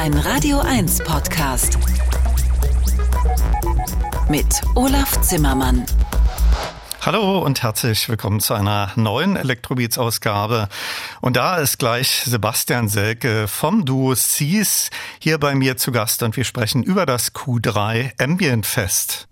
Ein Radio 1 Podcast. Mit Olaf Zimmermann. Hallo und herzlich willkommen zu einer neuen Elektrobeats-Ausgabe. Und da ist gleich Sebastian Selke vom Duo Seas hier bei mir zu Gast und wir sprechen über das Q3 Ambient Fest.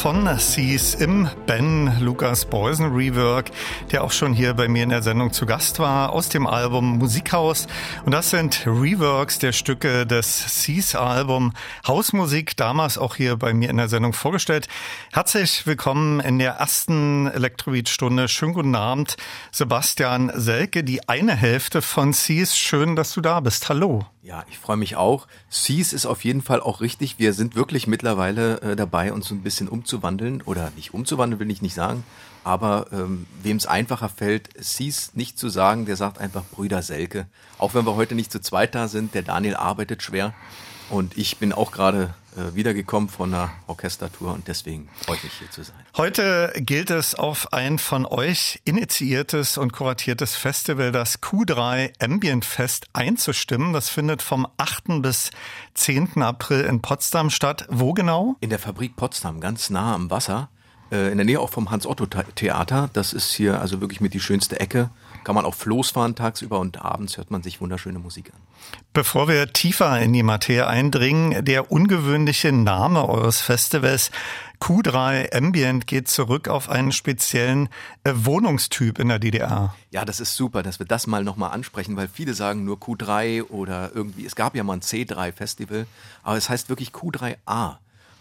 Von Seas im Ben Lukas Beusen Rework, der auch schon hier bei mir in der Sendung zu Gast war, aus dem Album Musikhaus. Und das sind Reworks der Stücke des Seas Album Hausmusik, damals auch hier bei mir in der Sendung vorgestellt. Herzlich willkommen in der ersten Elektrobeat-Stunde. Schönen guten Abend, Sebastian Selke, die eine Hälfte von Seas. Schön, dass du da bist. Hallo. Ja, ich freue mich auch. Seas ist auf jeden Fall auch richtig. Wir sind wirklich mittlerweile äh, dabei, uns so ein bisschen umzuwandeln. Oder nicht umzuwandeln, will ich nicht sagen. Aber ähm, wem es einfacher fällt, Seas nicht zu sagen, der sagt einfach Brüder Selke. Auch wenn wir heute nicht zu zweit da sind, der Daniel arbeitet schwer. Und ich bin auch gerade äh, wiedergekommen von einer Orchestertour und deswegen freue ich mich hier zu sein. Heute gilt es auf ein von euch initiiertes und kuratiertes Festival, das Q3 Ambient Fest, einzustimmen. Das findet vom 8. bis 10. April in Potsdam statt. Wo genau? In der Fabrik Potsdam, ganz nah am Wasser. Äh, in der Nähe auch vom Hans-Otto-Theater. Das ist hier also wirklich mit die schönste Ecke kann man auch Floß fahren tagsüber und abends hört man sich wunderschöne Musik an. Bevor wir tiefer in die Materie eindringen, der ungewöhnliche Name eures Festivals Q3 Ambient geht zurück auf einen speziellen äh, Wohnungstyp in der DDR. Ja, das ist super, dass wir das mal nochmal ansprechen, weil viele sagen nur Q3 oder irgendwie, es gab ja mal ein C3 Festival, aber es heißt wirklich Q3A.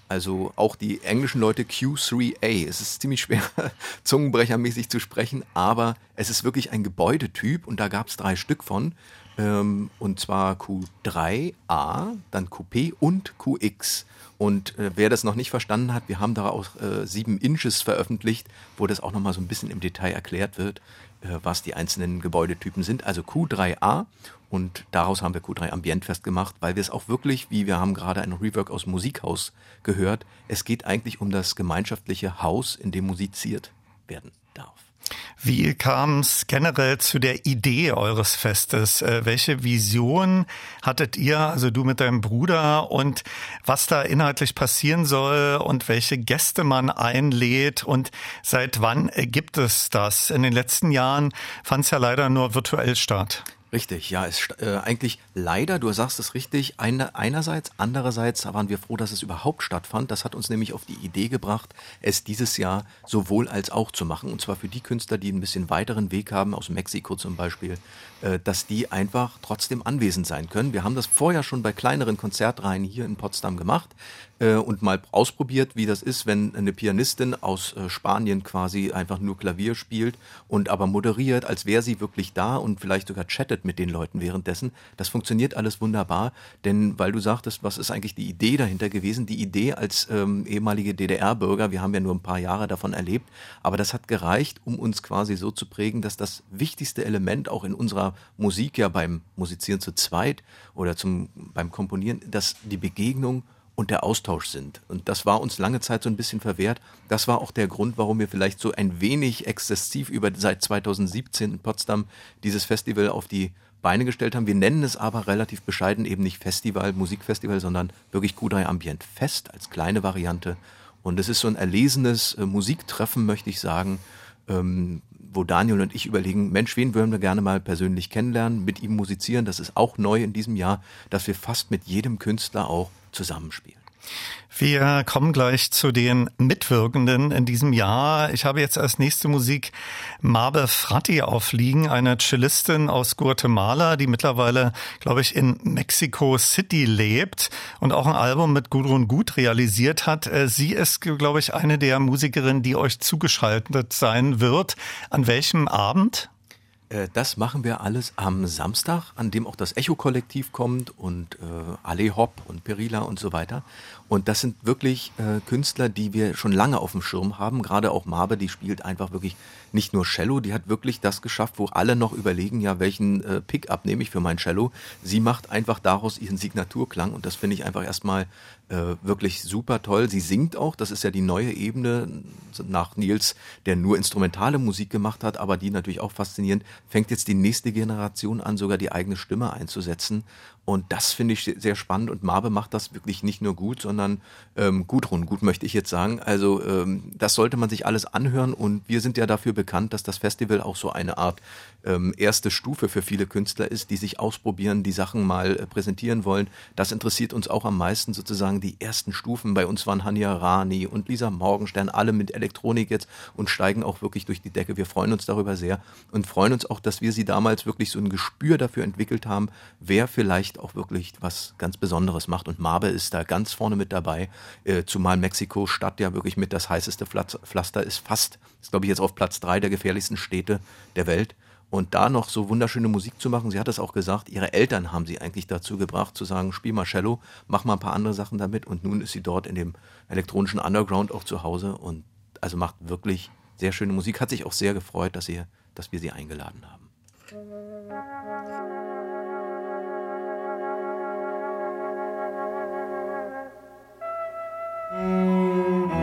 Also auch die englischen Leute Q3A. Es ist ziemlich schwer, zungenbrechermäßig zu sprechen, aber es ist wirklich ein Gebäudetyp und da gab es drei Stück von. Ähm, und zwar Q3A, dann QP und QX. Und äh, wer das noch nicht verstanden hat, wir haben da auch äh, sieben Inches veröffentlicht, wo das auch nochmal so ein bisschen im Detail erklärt wird, was die einzelnen Gebäudetypen sind. Also Q3A und daraus haben wir Q3 Ambient festgemacht, weil wir es auch wirklich, wie wir haben gerade ein Rework aus Musikhaus gehört, es geht eigentlich um das gemeinschaftliche Haus, in dem musiziert werden darf. Wie kam es generell zu der Idee eures Festes? Äh, welche Vision hattet ihr, also du mit deinem Bruder, und was da inhaltlich passieren soll und welche Gäste man einlädt und seit wann gibt es das? In den letzten Jahren fand es ja leider nur virtuell statt. Richtig, ja, ist äh, eigentlich leider, du sagst es richtig, eine, einerseits, andererseits waren wir froh, dass es überhaupt stattfand. Das hat uns nämlich auf die Idee gebracht, es dieses Jahr sowohl als auch zu machen. Und zwar für die Künstler, die ein bisschen weiteren Weg haben, aus Mexiko zum Beispiel, äh, dass die einfach trotzdem anwesend sein können. Wir haben das vorher schon bei kleineren Konzertreihen hier in Potsdam gemacht äh, und mal ausprobiert, wie das ist, wenn eine Pianistin aus äh, Spanien quasi einfach nur Klavier spielt und aber moderiert, als wäre sie wirklich da und vielleicht sogar chattet mit den Leuten währenddessen. Das funktioniert alles wunderbar, denn weil du sagtest, was ist eigentlich die Idee dahinter gewesen? Die Idee als ähm, ehemalige DDR-Bürger, wir haben ja nur ein paar Jahre davon erlebt, aber das hat gereicht, um uns quasi so zu prägen, dass das wichtigste Element auch in unserer Musik ja beim Musizieren zu zweit oder zum, beim Komponieren, dass die Begegnung und der Austausch sind. Und das war uns lange Zeit so ein bisschen verwehrt. Das war auch der Grund, warum wir vielleicht so ein wenig exzessiv über seit 2017 in Potsdam dieses Festival auf die Beine gestellt haben. Wir nennen es aber relativ bescheiden eben nicht Festival, Musikfestival, sondern wirklich Q3 Ambient Fest als kleine Variante. Und es ist so ein erlesenes äh, Musiktreffen, möchte ich sagen, ähm, wo Daniel und ich überlegen, Mensch, wen würden wir gerne mal persönlich kennenlernen, mit ihm musizieren. Das ist auch neu in diesem Jahr, dass wir fast mit jedem Künstler auch zusammenspielen. Wir kommen gleich zu den Mitwirkenden in diesem Jahr. Ich habe jetzt als nächste Musik Mabe Fratti aufliegen, eine Cellistin aus Guatemala, die mittlerweile, glaube ich, in Mexico City lebt und auch ein Album mit Gudrun Gut realisiert hat. Äh, sie ist, glaube ich, eine der Musikerinnen, die euch zugeschaltet sein wird. An welchem Abend? Äh, das machen wir alles am Samstag, an dem auch das Echo-Kollektiv kommt und äh, Ale Hopp und Perila und so weiter. Und das sind wirklich äh, Künstler, die wir schon lange auf dem Schirm haben. Gerade auch Marbe, die spielt einfach wirklich nicht nur Cello, die hat wirklich das geschafft, wo alle noch überlegen, ja, welchen äh, Pickup nehme ich für mein Cello. Sie macht einfach daraus ihren Signaturklang und das finde ich einfach erstmal äh, wirklich super toll. Sie singt auch, das ist ja die neue Ebene nach Nils, der nur instrumentale Musik gemacht hat, aber die natürlich auch faszinierend, fängt jetzt die nächste Generation an, sogar die eigene Stimme einzusetzen und das finde ich sehr spannend und Marbe macht das wirklich nicht nur gut, sondern ähm, gut rund, gut möchte ich jetzt sagen. Also ähm, das sollte man sich alles anhören und wir sind ja dafür bekannt, dass das Festival auch so eine Art ähm, erste Stufe für viele Künstler ist, die sich ausprobieren, die Sachen mal äh, präsentieren wollen. Das interessiert uns auch am meisten sozusagen die ersten Stufen. Bei uns waren Hania Rani und Lisa Morgenstern, alle mit Elektronik jetzt und steigen auch wirklich durch die Decke. Wir freuen uns darüber sehr und freuen uns auch, dass wir sie damals wirklich so ein Gespür dafür entwickelt haben, wer vielleicht auch wirklich was ganz Besonderes macht. Und Marbe ist da ganz vorne mit dabei, äh, zumal Mexiko-Stadt ja wirklich mit das heißeste Pflaster ist, fast, ist glaube ich jetzt auf Platz drei der gefährlichsten Städte der Welt. Und da noch so wunderschöne Musik zu machen, sie hat es auch gesagt, ihre Eltern haben sie eigentlich dazu gebracht, zu sagen, spiel mal Cello, mach mal ein paar andere Sachen damit. Und nun ist sie dort in dem elektronischen Underground auch zu Hause und also macht wirklich sehr schöne Musik. Hat sich auch sehr gefreut, dass, ihr, dass wir sie eingeladen haben. Musik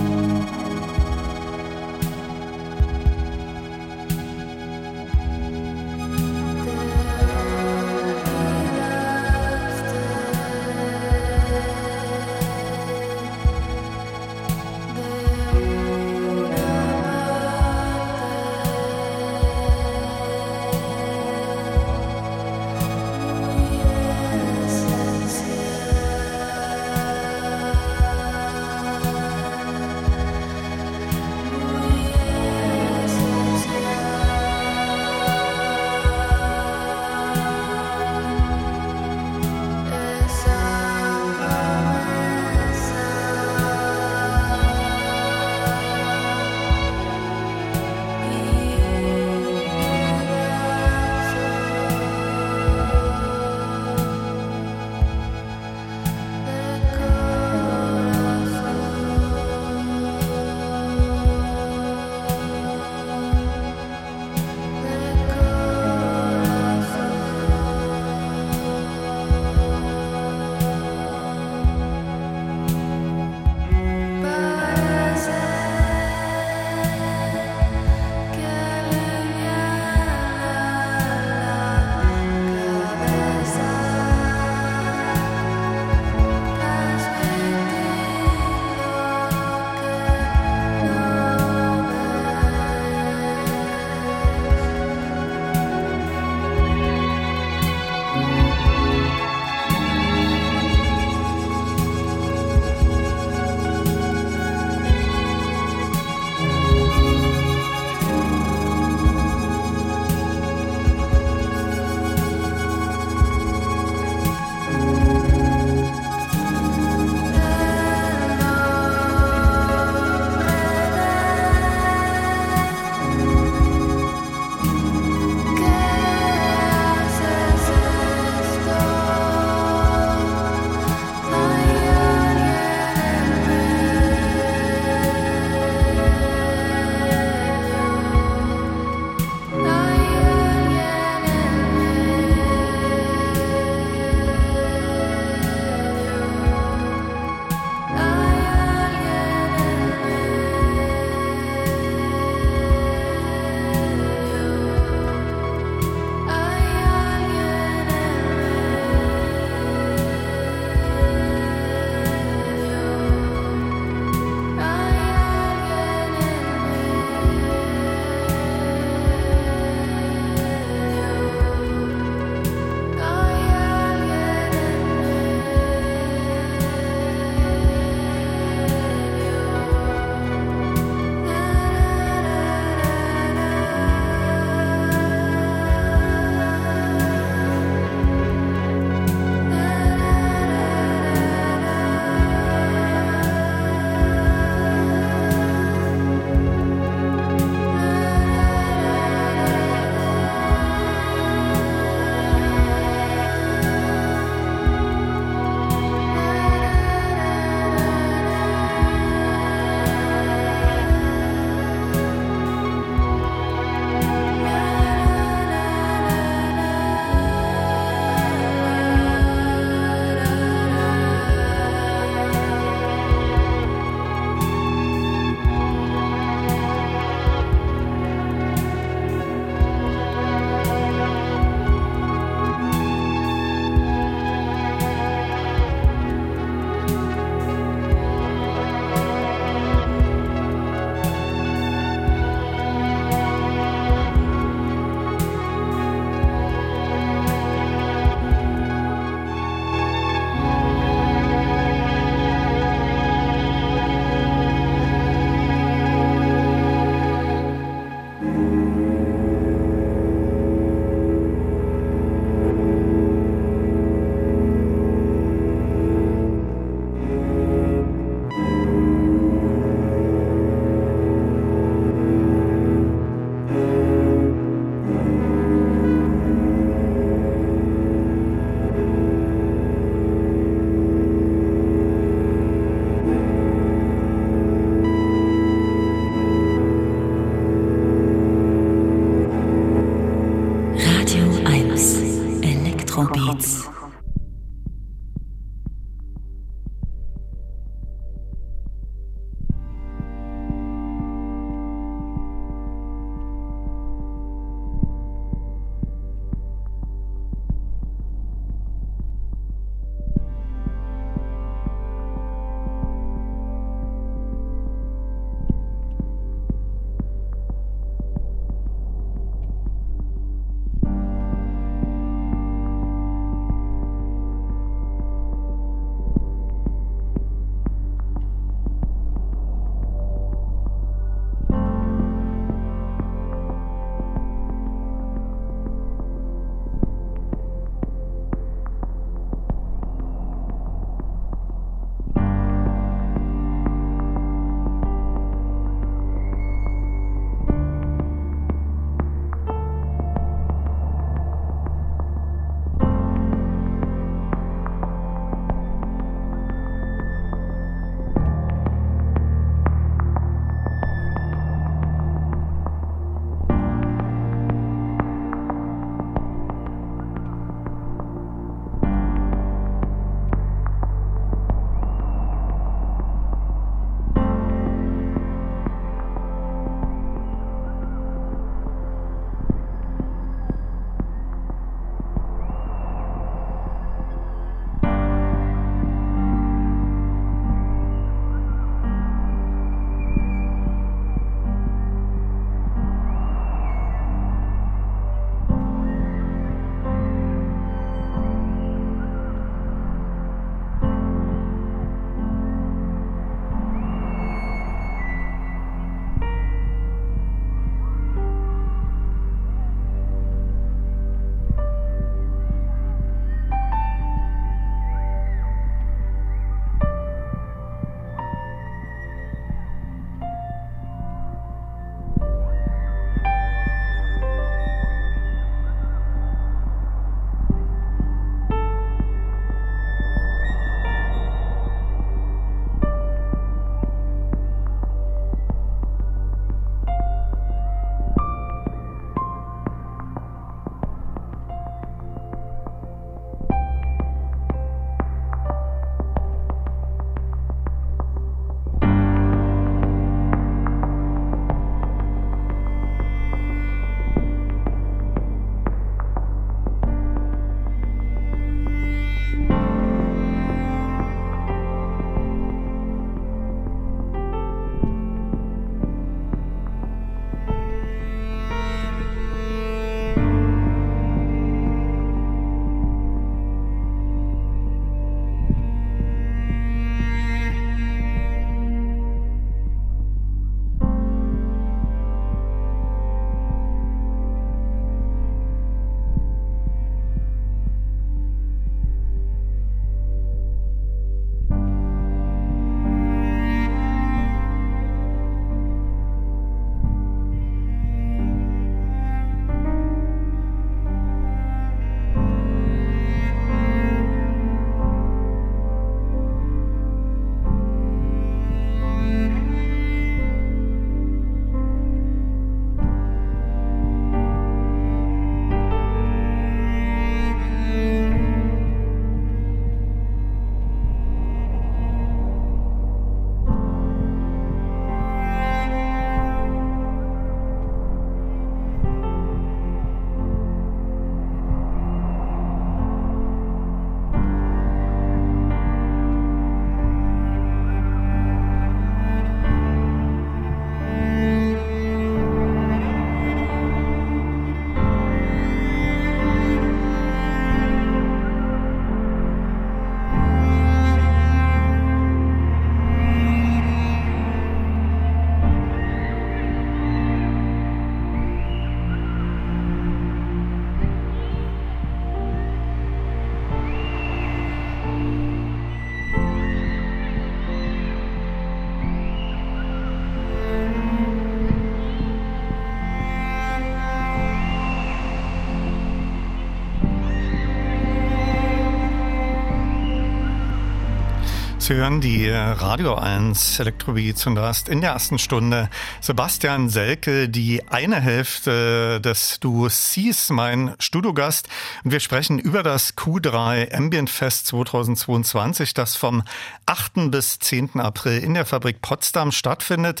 Sie hören die Radio 1 Elektrobeats und da ist in der ersten Stunde Sebastian Selke, die eine Hälfte des Duos Seas, mein Studiogast. Und wir sprechen über das Q3 Ambient Fest 2022, das vom 8. bis 10. April in der Fabrik Potsdam stattfindet.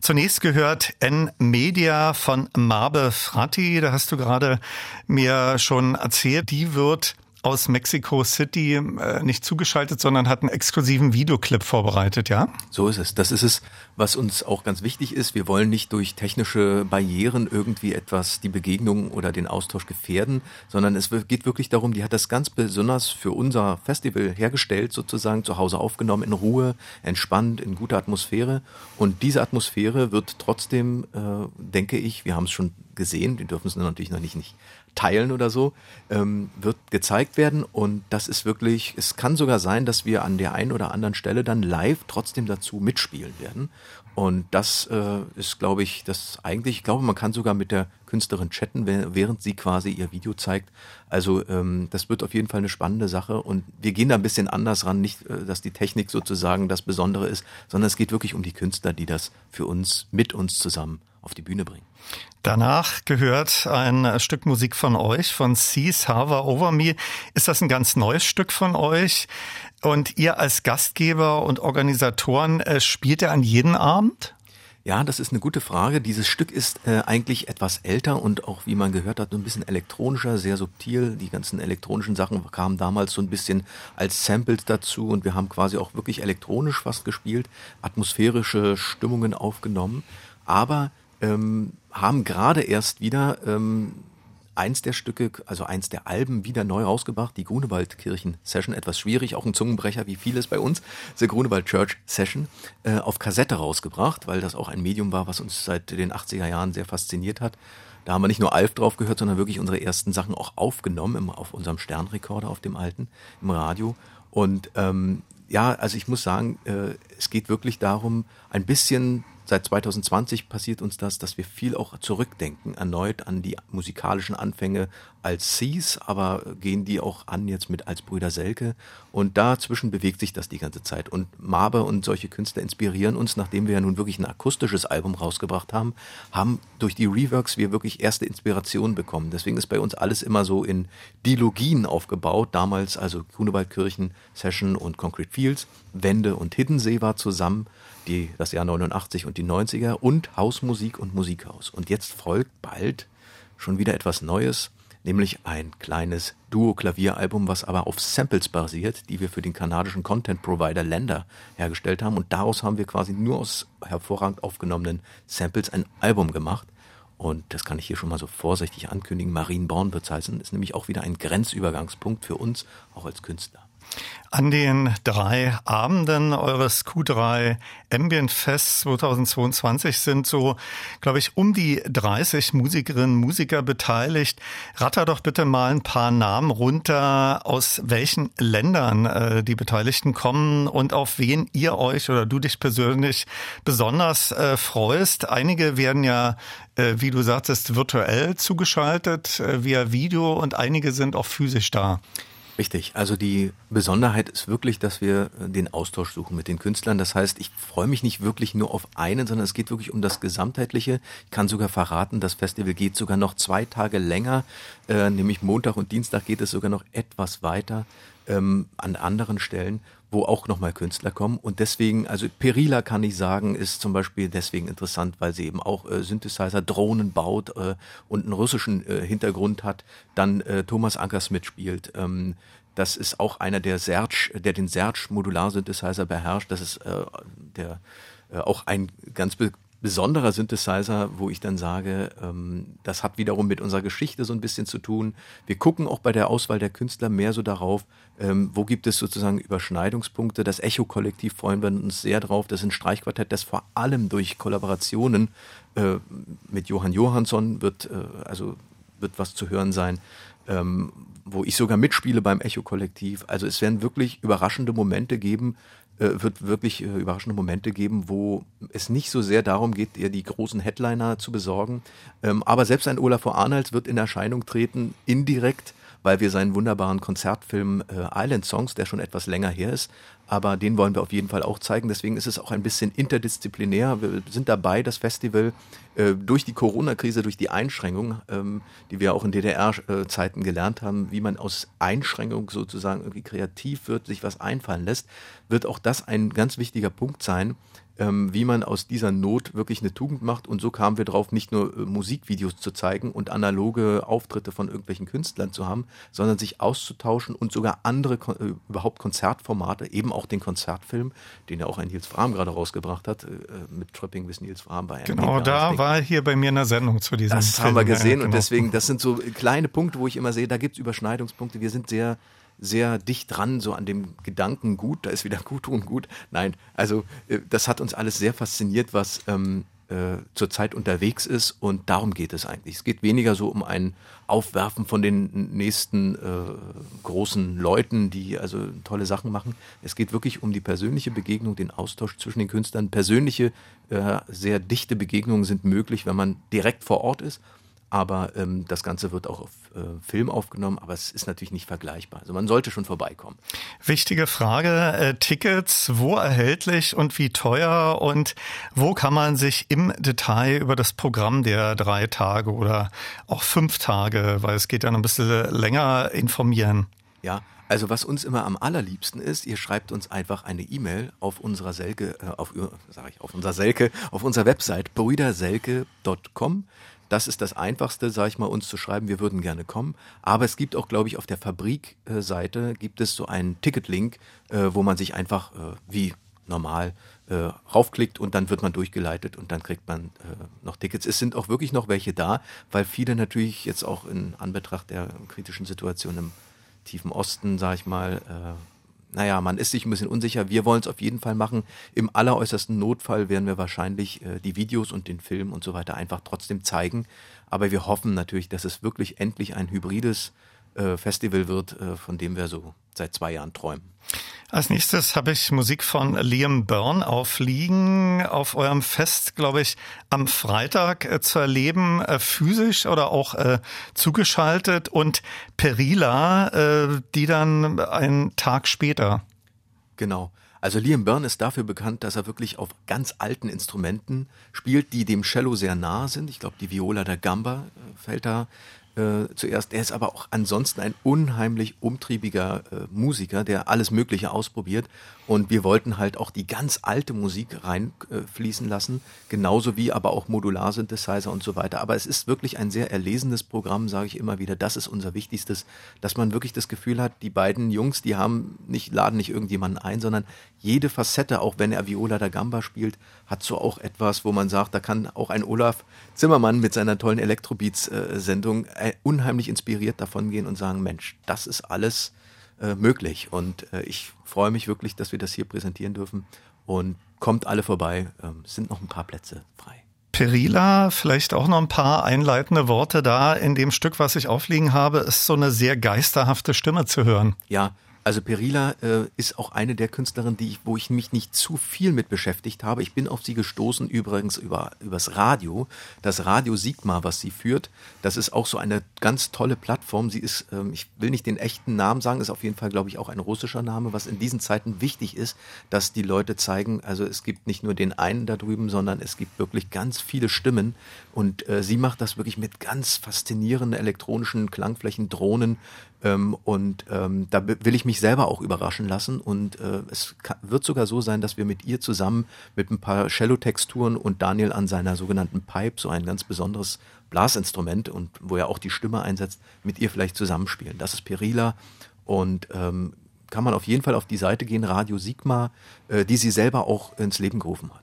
Zunächst gehört N Media von Marbe Fratti, da hast du gerade mir schon erzählt, die wird aus Mexico City äh, nicht zugeschaltet, sondern hat einen exklusiven Videoclip vorbereitet, ja? So ist es. Das ist es, was uns auch ganz wichtig ist. Wir wollen nicht durch technische Barrieren irgendwie etwas die Begegnung oder den Austausch gefährden, sondern es geht wirklich darum, die hat das ganz besonders für unser Festival hergestellt, sozusagen zu Hause aufgenommen, in Ruhe, entspannt, in guter Atmosphäre. Und diese Atmosphäre wird trotzdem, äh, denke ich, wir haben es schon gesehen, wir dürfen es natürlich noch nicht, nicht teilen oder so, ähm, wird gezeigt werden. Und das ist wirklich, es kann sogar sein, dass wir an der einen oder anderen Stelle dann live trotzdem dazu mitspielen werden. Und das äh, ist, glaube ich, das eigentlich, ich glaube, man kann sogar mit der Künstlerin chatten, während sie quasi ihr Video zeigt. Also ähm, das wird auf jeden Fall eine spannende Sache und wir gehen da ein bisschen anders ran, nicht, äh, dass die Technik sozusagen das Besondere ist, sondern es geht wirklich um die Künstler, die das für uns, mit uns zusammen auf die Bühne bringen. Danach gehört ein Stück Musik von euch, von Seas Hover Over Me. Ist das ein ganz neues Stück von euch? Und ihr als Gastgeber und Organisatoren äh, spielt ihr an jeden Abend? Ja, das ist eine gute Frage. Dieses Stück ist äh, eigentlich etwas älter und auch, wie man gehört hat, ein bisschen elektronischer, sehr subtil. Die ganzen elektronischen Sachen kamen damals so ein bisschen als Samples dazu und wir haben quasi auch wirklich elektronisch fast gespielt, atmosphärische Stimmungen aufgenommen. Aber ähm, haben gerade erst wieder ähm, eins der Stücke, also eins der Alben wieder neu rausgebracht, die Grunewaldkirchen-Session, etwas schwierig, auch ein Zungenbrecher wie vieles bei uns, The Grunewald Church Session, äh, auf Kassette rausgebracht, weil das auch ein Medium war, was uns seit den 80er Jahren sehr fasziniert hat. Da haben wir nicht nur Alf drauf gehört, sondern wirklich unsere ersten Sachen auch aufgenommen im, auf unserem Sternrekorder, auf dem alten, im Radio. Und ähm, ja, also ich muss sagen, äh, es geht wirklich darum, ein bisschen seit 2020 passiert uns das, dass wir viel auch zurückdenken, erneut an die musikalischen Anfänge als Seas, aber gehen die auch an jetzt mit als Brüder Selke. Und dazwischen bewegt sich das die ganze Zeit. Und Mabe und solche Künstler inspirieren uns, nachdem wir ja nun wirklich ein akustisches Album rausgebracht haben, haben durch die Reworks wir wirklich erste Inspirationen bekommen. Deswegen ist bei uns alles immer so in Dilogien aufgebaut. Damals also Grunewaldkirchen, Session und Concrete Fields, Wende und Hiddensee war zusammen die, das Jahr 89 und die 90er und Hausmusik und Musikhaus. Und jetzt folgt bald schon wieder etwas Neues, nämlich ein kleines Duo-Klavieralbum, was aber auf Samples basiert, die wir für den kanadischen Content-Provider Lender hergestellt haben. Und daraus haben wir quasi nur aus hervorragend aufgenommenen Samples ein Album gemacht. Und das kann ich hier schon mal so vorsichtig ankündigen. Marienborn wird es heißen, ist nämlich auch wieder ein Grenzübergangspunkt für uns, auch als Künstler. An den drei Abenden eures Q3 Ambient Fest 2022 sind so, glaube ich, um die 30 Musikerinnen, Musiker beteiligt. Ratter doch bitte mal ein paar Namen runter, aus welchen Ländern äh, die Beteiligten kommen und auf wen ihr euch oder du dich persönlich besonders äh, freust. Einige werden ja, äh, wie du sagtest, virtuell zugeschaltet äh, via Video und einige sind auch physisch da. Richtig. Also die Besonderheit ist wirklich, dass wir äh, den Austausch suchen mit den Künstlern. Das heißt, ich freue mich nicht wirklich nur auf einen, sondern es geht wirklich um das Gesamtheitliche. Ich kann sogar verraten, das Festival geht sogar noch zwei Tage länger, äh, nämlich Montag und Dienstag geht es sogar noch etwas weiter ähm, an anderen Stellen wo auch nochmal Künstler kommen. Und deswegen, also Perila kann ich sagen, ist zum Beispiel deswegen interessant, weil sie eben auch äh, Synthesizer, Drohnen baut äh, und einen russischen äh, Hintergrund hat. Dann äh, Thomas Ankers mitspielt. Ähm, das ist auch einer, der Serge, der den Serge Modular-Synthesizer beherrscht. Das ist äh, der äh, auch ein ganz besonderer Synthesizer, wo ich dann sage, ähm, das hat wiederum mit unserer Geschichte so ein bisschen zu tun. Wir gucken auch bei der Auswahl der Künstler mehr so darauf, ähm, wo gibt es sozusagen Überschneidungspunkte. Das Echo-Kollektiv freuen wir uns sehr drauf. Das ist ein Streichquartett, das vor allem durch Kollaborationen äh, mit Johann Johansson wird, äh, also wird was zu hören sein. Ähm, wo ich sogar mitspiele beim Echo-Kollektiv. Also es werden wirklich überraschende Momente geben, wird wirklich äh, überraschende Momente geben, wo es nicht so sehr darum geht, ihr die großen Headliner zu besorgen. Ähm, aber selbst ein Olaf Arnolds wird in Erscheinung treten, indirekt, weil wir seinen wunderbaren Konzertfilm äh, Island Songs, der schon etwas länger her ist, aber den wollen wir auf jeden Fall auch zeigen. Deswegen ist es auch ein bisschen interdisziplinär. Wir sind dabei, das Festival äh, durch die Corona-Krise, durch die Einschränkung, ähm, die wir auch in DDR-Zeiten gelernt haben, wie man aus Einschränkung sozusagen irgendwie kreativ wird, sich was einfallen lässt, wird auch das ein ganz wichtiger Punkt sein, ähm, wie man aus dieser Not wirklich eine Tugend macht. Und so kamen wir drauf, nicht nur äh, Musikvideos zu zeigen und analoge Auftritte von irgendwelchen Künstlern zu haben, sondern sich auszutauschen und sogar andere äh, überhaupt Konzertformate, eben auch den Konzertfilm, den ja auch ein Nils Fram gerade rausgebracht hat, äh, mit Tripping with Nils Fram bei Genau, da war er hier bei mir in der Sendung zu diesem Das Film. haben wir gesehen ja, genau. und deswegen, das sind so kleine Punkte, wo ich immer sehe, da gibt es Überschneidungspunkte. Wir sind sehr sehr dicht dran, so an dem Gedanken gut, da ist wieder gut und gut. Nein, also äh, das hat uns alles sehr fasziniert, was ähm, äh, zurzeit unterwegs ist und darum geht es eigentlich. Es geht weniger so um ein Aufwerfen von den nächsten äh, großen Leuten, die also tolle Sachen machen. Es geht wirklich um die persönliche Begegnung, den Austausch zwischen den Künstlern. Persönliche, äh, sehr dichte Begegnungen sind möglich, wenn man direkt vor Ort ist aber ähm, das Ganze wird auch auf äh, Film aufgenommen, aber es ist natürlich nicht vergleichbar. Also man sollte schon vorbeikommen. Wichtige Frage, äh, Tickets, wo erhältlich und wie teuer und wo kann man sich im Detail über das Programm der drei Tage oder auch fünf Tage, weil es geht ja noch ein bisschen länger, informieren? Ja, also was uns immer am allerliebsten ist, ihr schreibt uns einfach eine E-Mail auf unserer Selke, äh, auf, sag ich, auf unserer Selke, auf unserer Website brüderselke.com. Das ist das Einfachste, sage ich mal, uns zu schreiben, wir würden gerne kommen. Aber es gibt auch, glaube ich, auf der Fabrikseite gibt es so einen Ticketlink, äh, wo man sich einfach äh, wie normal äh, raufklickt und dann wird man durchgeleitet und dann kriegt man äh, noch Tickets. Es sind auch wirklich noch welche da, weil viele natürlich jetzt auch in Anbetracht der kritischen Situation im tiefen Osten, sage ich mal, äh, naja, man ist sich ein bisschen unsicher. Wir wollen es auf jeden Fall machen. Im alleräußersten Notfall werden wir wahrscheinlich äh, die Videos und den Film und so weiter einfach trotzdem zeigen. Aber wir hoffen natürlich, dass es wirklich endlich ein hybrides äh, Festival wird, äh, von dem wir so seit zwei Jahren träumen. Als nächstes habe ich Musik von Liam Byrne aufliegen, auf eurem Fest, glaube ich, am Freitag äh, zu erleben, äh, physisch oder auch äh, zugeschaltet und Perila, äh, die dann einen Tag später. Genau. Also Liam Byrne ist dafür bekannt, dass er wirklich auf ganz alten Instrumenten spielt, die dem Cello sehr nahe sind. Ich glaube, die Viola der Gamba äh, fällt da äh, zuerst. Er ist aber auch ansonsten ein unheimlich umtriebiger äh, Musiker, der alles Mögliche ausprobiert. Und wir wollten halt auch die ganz alte Musik reinfließen äh, lassen, genauso wie aber auch Modular-Synthesizer und so weiter. Aber es ist wirklich ein sehr erlesenes Programm, sage ich immer wieder. Das ist unser Wichtigstes, dass man wirklich das Gefühl hat, die beiden Jungs, die haben nicht, laden nicht irgendjemanden ein, sondern jede Facette, auch wenn er Viola da Gamba spielt, hat so auch etwas, wo man sagt, da kann auch ein Olaf Zimmermann mit seiner tollen Elektrobeats-Sendung äh, unheimlich inspiriert davon gehen und sagen, Mensch, das ist alles äh, möglich. Und äh, ich freue mich wirklich, dass wir das hier präsentieren dürfen. Und kommt alle vorbei. Ähm, es sind noch ein paar Plätze frei. Perila, vielleicht auch noch ein paar einleitende Worte da. In dem Stück, was ich aufliegen habe, ist so eine sehr geisterhafte Stimme zu hören. Ja, also Perila äh, ist auch eine der Künstlerinnen, die ich, wo ich mich nicht zu viel mit beschäftigt habe. Ich bin auf sie gestoßen übrigens über übers Radio, das Radio Sigma, was sie führt. Das ist auch so eine ganz tolle Plattform. Sie ist, ähm, ich will nicht den echten Namen sagen, ist auf jeden Fall, glaube ich, auch ein russischer Name, was in diesen Zeiten wichtig ist, dass die Leute zeigen, also es gibt nicht nur den einen da drüben, sondern es gibt wirklich ganz viele Stimmen. Und äh, sie macht das wirklich mit ganz faszinierenden elektronischen Klangflächen, Drohnen, ähm, und ähm, da will ich mich selber auch überraschen lassen. Und äh, es wird sogar so sein, dass wir mit ihr zusammen mit ein paar Cello-Texturen und Daniel an seiner sogenannten Pipe, so ein ganz besonderes Blasinstrument und wo er auch die Stimme einsetzt, mit ihr vielleicht zusammenspielen. Das ist Perila und ähm, kann man auf jeden Fall auf die Seite gehen, Radio Sigma, äh, die sie selber auch ins Leben gerufen hat.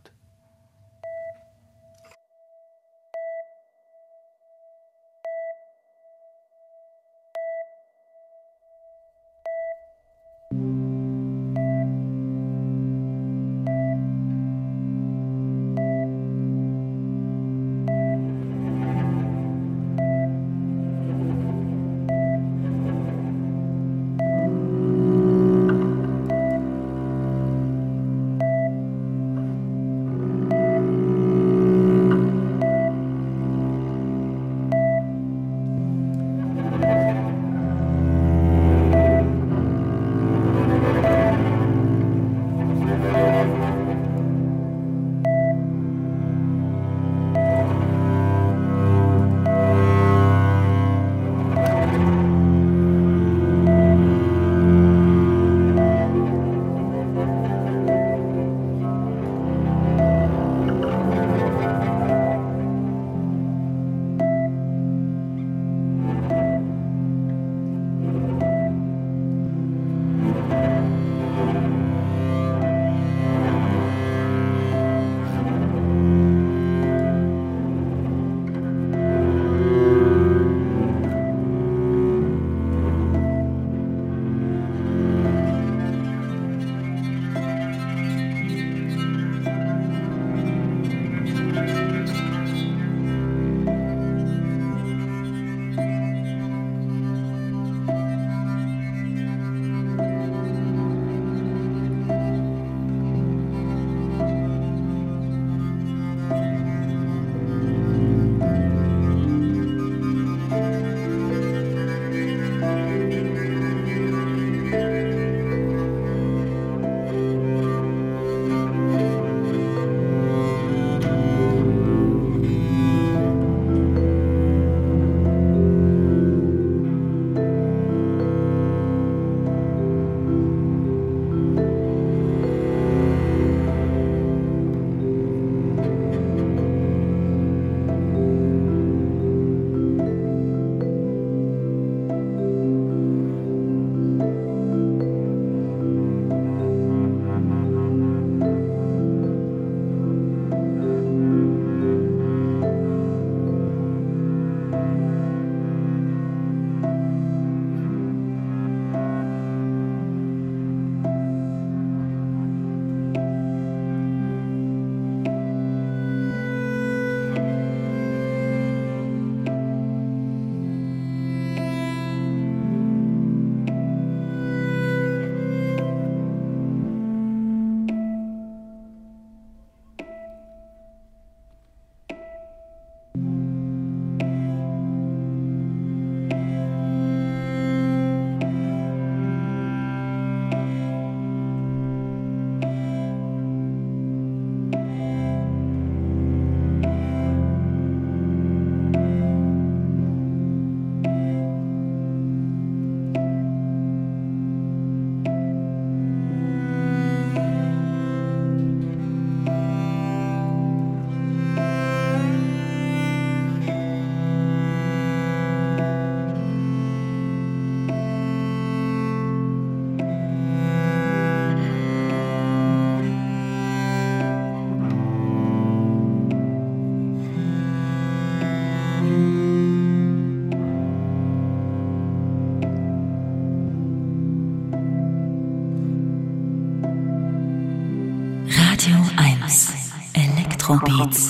Elektrobeats.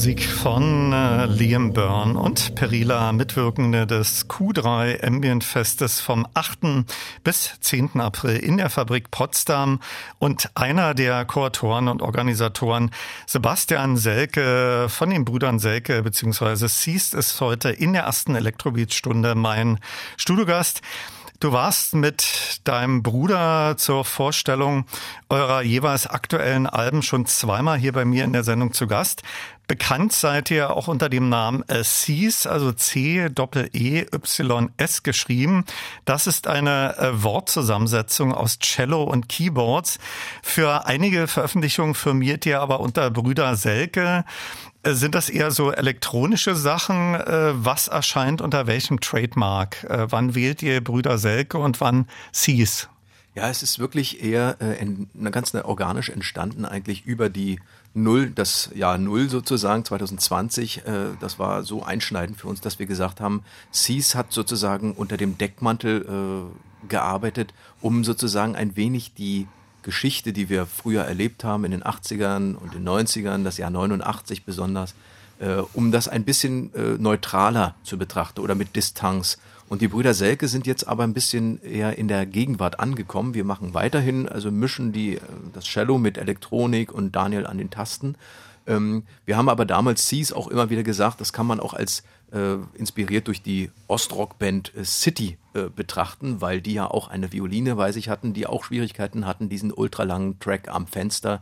Musik von äh, Liam Byrne und Perila, Mitwirkende des Q3 Ambient Festes vom 8. bis 10. April in der Fabrik Potsdam und einer der Kuratoren und Organisatoren, Sebastian Selke von den Brüdern Selke bzw. Seast ist heute in der ersten Elektrobeat-Stunde mein Studiogast. Du warst mit deinem Bruder zur Vorstellung eurer jeweils aktuellen Alben schon zweimal hier bei mir in der Sendung zu Gast. Bekannt seid ihr auch unter dem Namen Cs, also C-E-Y-S geschrieben. Das ist eine äh, Wortzusammensetzung aus Cello und Keyboards. Für einige Veröffentlichungen firmiert ihr aber unter Brüder Selke. Äh, sind das eher so elektronische Sachen? Äh, was erscheint unter welchem Trademark? Wann wählt ihr Brüder Selke und wann Cs? Ja, es ist wirklich eher äh, eine ganz organisch entstanden, eigentlich über die Null, das Jahr Null sozusagen, 2020. Äh, das war so einschneidend für uns, dass wir gesagt haben, Seas hat sozusagen unter dem Deckmantel äh, gearbeitet, um sozusagen ein wenig die Geschichte, die wir früher erlebt haben in den 80ern und den 90ern, das Jahr 89 besonders, äh, um das ein bisschen äh, neutraler zu betrachten oder mit Distanz. Und die Brüder Selke sind jetzt aber ein bisschen eher in der Gegenwart angekommen. Wir machen weiterhin, also mischen die, äh, das Cello mit Elektronik und Daniel an den Tasten. Ähm, wir haben aber damals Seas auch immer wieder gesagt, das kann man auch als äh, inspiriert durch die Ostrock-Band äh, City äh, betrachten, weil die ja auch eine Violine, weiß ich, hatten, die auch Schwierigkeiten hatten, diesen ultralangen Track am Fenster äh,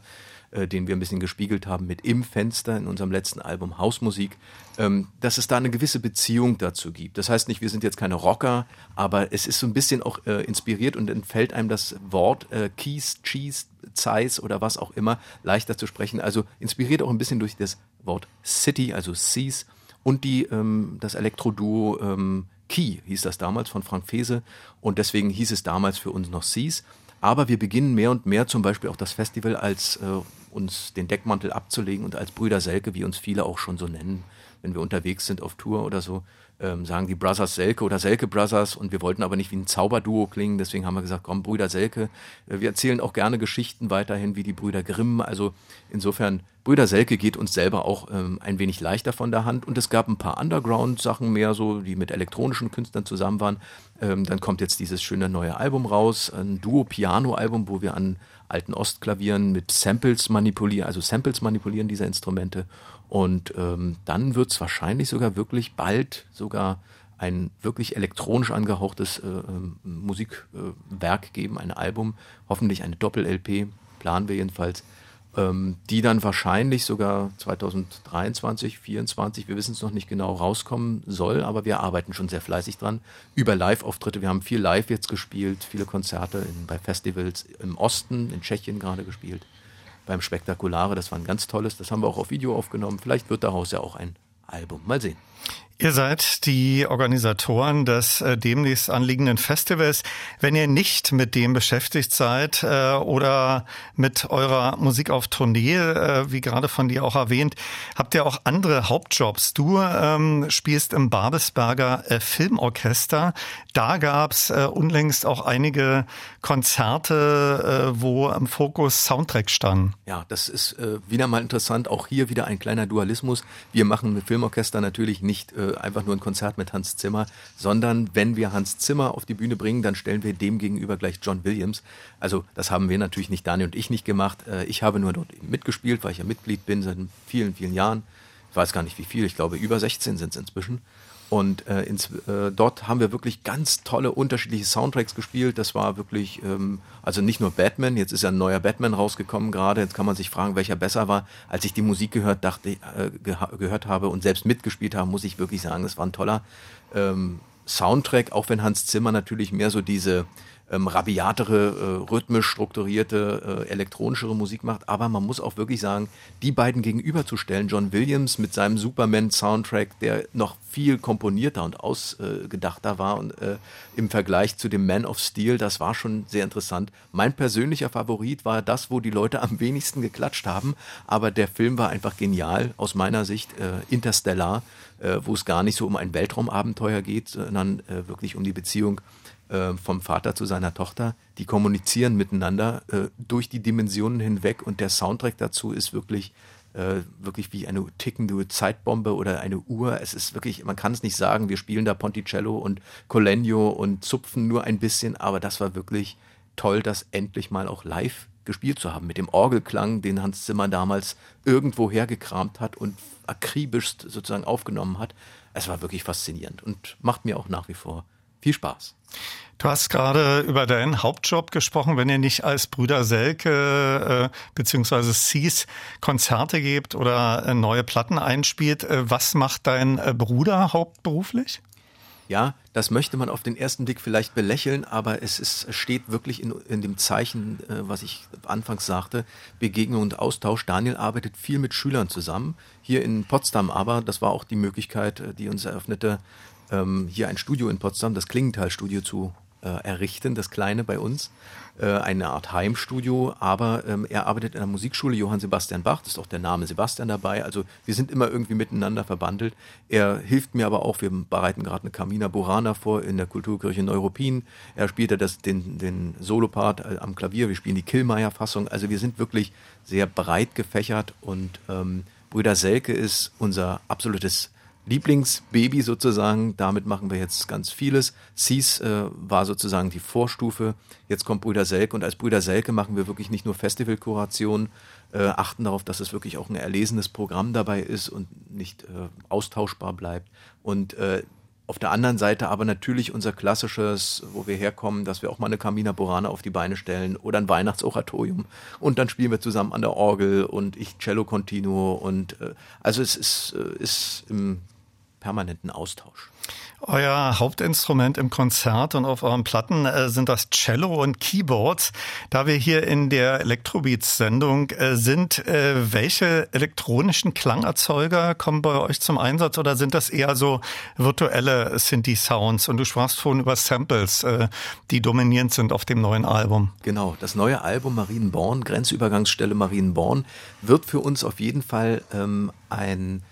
den wir ein bisschen gespiegelt haben mit Im Fenster in unserem letzten Album Hausmusik, ähm, dass es da eine gewisse Beziehung dazu gibt. Das heißt nicht, wir sind jetzt keine Rocker, aber es ist so ein bisschen auch äh, inspiriert und entfällt einem das Wort äh, Keys, Cheese, Zeiss oder was auch immer leichter zu sprechen. Also inspiriert auch ein bisschen durch das Wort City, also Seas und die, ähm, das Elektroduo ähm, Key hieß das damals von Frank Fese und deswegen hieß es damals für uns noch Seas. Aber wir beginnen mehr und mehr zum Beispiel auch das Festival als äh, uns den Deckmantel abzulegen und als Brüder Selke, wie uns viele auch schon so nennen, wenn wir unterwegs sind auf Tour oder so, ähm, sagen die Brothers Selke oder Selke Brothers und wir wollten aber nicht wie ein Zauberduo klingen, deswegen haben wir gesagt, komm, Brüder Selke. Äh, wir erzählen auch gerne Geschichten weiterhin wie die Brüder Grimm. Also insofern, Brüder Selke geht uns selber auch ähm, ein wenig leichter von der Hand und es gab ein paar Underground-Sachen mehr so, die mit elektronischen Künstlern zusammen waren. Ähm, dann kommt jetzt dieses schöne neue Album raus, ein Duo-Piano-Album, wo wir an alten Ostklavieren mit Samples manipulieren, also Samples manipulieren dieser Instrumente und ähm, dann wird es wahrscheinlich sogar wirklich bald sogar ein wirklich elektronisch angehauchtes äh, ähm, Musikwerk äh, geben, ein Album, hoffentlich eine Doppel-LP, planen wir jedenfalls, ähm, die dann wahrscheinlich sogar 2023, 2024, wir wissen es noch nicht genau, rauskommen soll, aber wir arbeiten schon sehr fleißig dran. Über Live-Auftritte, wir haben viel Live jetzt gespielt, viele Konzerte in, bei Festivals im Osten, in Tschechien gerade gespielt beim Spektakulare. Das war ein ganz tolles. Das haben wir auch auf Video aufgenommen. Vielleicht wird daraus ja auch ein Album. Mal sehen. Ihr seid die Organisatoren des äh, demnächst anliegenden Festivals. Wenn ihr nicht mit dem beschäftigt seid äh, oder mit eurer Musik auf Tournee, äh, wie gerade von dir auch erwähnt, habt ihr auch andere Hauptjobs. Du ähm, spielst im Babelsberger äh, Filmorchester. Da gab's äh, unlängst auch einige Konzerte, äh, wo im Fokus Soundtrack standen. Ja, das ist wieder mal interessant. Auch hier wieder ein kleiner Dualismus. Wir machen mit Filmorchester natürlich nicht äh, einfach nur ein Konzert mit Hans Zimmer, sondern wenn wir Hans Zimmer auf die Bühne bringen, dann stellen wir dem gegenüber gleich John Williams. Also das haben wir natürlich nicht Daniel und ich nicht gemacht. Äh, ich habe nur dort mitgespielt, weil ich ja Mitglied bin seit vielen, vielen Jahren. Ich weiß gar nicht wie viel, ich glaube über 16 sind es inzwischen. Und äh, ins, äh, dort haben wir wirklich ganz tolle unterschiedliche Soundtracks gespielt. Das war wirklich, ähm, also nicht nur Batman, jetzt ist ja ein neuer Batman rausgekommen gerade. Jetzt kann man sich fragen, welcher besser war. Als ich die Musik gehört, dachte, äh, ge gehört habe und selbst mitgespielt habe, muss ich wirklich sagen, das war ein toller ähm, Soundtrack, auch wenn Hans Zimmer natürlich mehr so diese ähm, rabiatere, äh, rhythmisch strukturierte, äh, elektronischere Musik macht. Aber man muss auch wirklich sagen, die beiden gegenüberzustellen, John Williams mit seinem Superman-Soundtrack, der noch viel komponierter und ausgedachter war und äh, im Vergleich zu dem Man of Steel, das war schon sehr interessant. Mein persönlicher Favorit war das, wo die Leute am wenigsten geklatscht haben, aber der Film war einfach genial aus meiner Sicht, äh, Interstellar, äh, wo es gar nicht so um ein Weltraumabenteuer geht, sondern äh, wirklich um die Beziehung äh, vom Vater zu seiner Tochter. Die kommunizieren miteinander äh, durch die Dimensionen hinweg und der Soundtrack dazu ist wirklich äh, wirklich wie eine tickende Zeitbombe oder eine Uhr. Es ist wirklich, man kann es nicht sagen. Wir spielen da Ponticello und Colegno und zupfen nur ein bisschen, aber das war wirklich toll, das endlich mal auch live gespielt zu haben mit dem Orgelklang, den Hans Zimmer damals irgendwo hergekramt hat und akribisch sozusagen aufgenommen hat. Es war wirklich faszinierend und macht mir auch nach wie vor viel Spaß. Du hast gerade über deinen Hauptjob gesprochen, wenn ihr nicht als Brüder Selke äh, beziehungsweise Seas Konzerte gebt oder äh, neue Platten einspielt. Äh, was macht dein äh, Bruder hauptberuflich? Ja, das möchte man auf den ersten Blick vielleicht belächeln, aber es ist, steht wirklich in, in dem Zeichen, äh, was ich anfangs sagte, Begegnung und Austausch. Daniel arbeitet viel mit Schülern zusammen, hier in Potsdam aber, das war auch die Möglichkeit, äh, die uns eröffnete, ähm, hier ein Studio in Potsdam, das Klingenthal-Studio zu äh, errichten, das Kleine bei uns. Äh, eine Art Heimstudio, aber ähm, er arbeitet in der Musikschule Johann Sebastian Bach, das ist auch der Name Sebastian dabei, also wir sind immer irgendwie miteinander verbandelt. Er hilft mir aber auch, wir bereiten gerade eine Camina Burana vor in der Kulturkirche Neuruppin. Er spielt ja das, den, den Solopart äh, am Klavier, wir spielen die Killmeier-Fassung, also wir sind wirklich sehr breit gefächert und ähm, Brüder Selke ist unser absolutes Lieblingsbaby sozusagen. Damit machen wir jetzt ganz vieles. Cies äh, war sozusagen die Vorstufe. Jetzt kommt Brüder Selke und als Brüder Selke machen wir wirklich nicht nur Festivalkuration, äh, achten darauf, dass es wirklich auch ein erlesenes Programm dabei ist und nicht äh, austauschbar bleibt. Und äh, auf der anderen Seite aber natürlich unser klassisches, wo wir herkommen, dass wir auch mal eine Camina Burana auf die Beine stellen oder ein Weihnachtsoratorium und dann spielen wir zusammen an der Orgel und ich Cello Continuo und äh, also es ist, äh, ist im permanenten Austausch. Euer Hauptinstrument im Konzert und auf euren Platten äh, sind das Cello und Keyboards. Da wir hier in der Electrobeats-Sendung äh, sind, äh, welche elektronischen Klangerzeuger kommen bei euch zum Einsatz oder sind das eher so virtuelle Synthi-Sounds? Und du sprachst vorhin über Samples, äh, die dominierend sind auf dem neuen Album. Genau, das neue Album Marienborn, Grenzübergangsstelle Marienborn, wird für uns auf jeden Fall ähm, ein,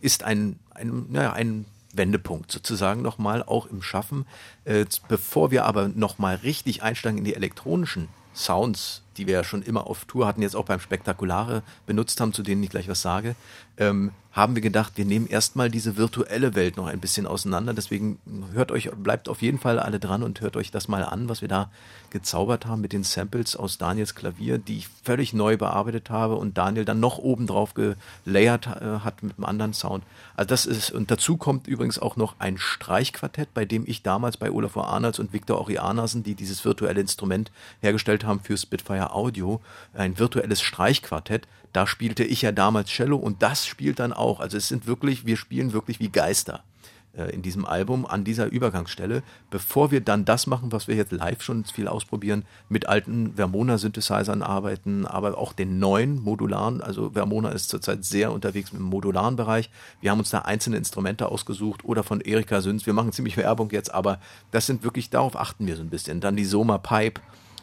ist ein ein, naja, ein Wendepunkt sozusagen nochmal auch im Schaffen. Äh, bevor wir aber nochmal richtig einsteigen in die elektronischen Sounds, die wir ja schon immer auf Tour hatten, jetzt auch beim Spektakulare benutzt haben, zu denen ich gleich was sage, ähm, haben wir gedacht, wir nehmen erstmal diese virtuelle Welt noch ein bisschen auseinander. Deswegen hört euch, bleibt auf jeden Fall alle dran und hört euch das mal an, was wir da gezaubert haben mit den Samples aus Daniels Klavier, die ich völlig neu bearbeitet habe und Daniel dann noch oben drauf gelayert äh, hat mit einem anderen Sound. Also das ist, und dazu kommt übrigens auch noch ein Streichquartett, bei dem ich damals bei Olafur Arnolds und Viktor Orianasen, die dieses virtuelle Instrument hergestellt haben für Spitfire Audio, ein virtuelles Streichquartett, da spielte ich ja damals Cello und das spielt dann auch. Also es sind wirklich, wir spielen wirklich wie Geister äh, in diesem Album an dieser Übergangsstelle, bevor wir dann das machen, was wir jetzt live schon viel ausprobieren, mit alten Vermona-Synthesizern arbeiten, aber auch den neuen modularen. Also Vermona ist zurzeit sehr unterwegs im modularen Bereich. Wir haben uns da einzelne Instrumente ausgesucht oder von Erika Süns. Wir machen ziemlich Werbung jetzt, aber das sind wirklich, darauf achten wir so ein bisschen. Dann die Soma Pipe.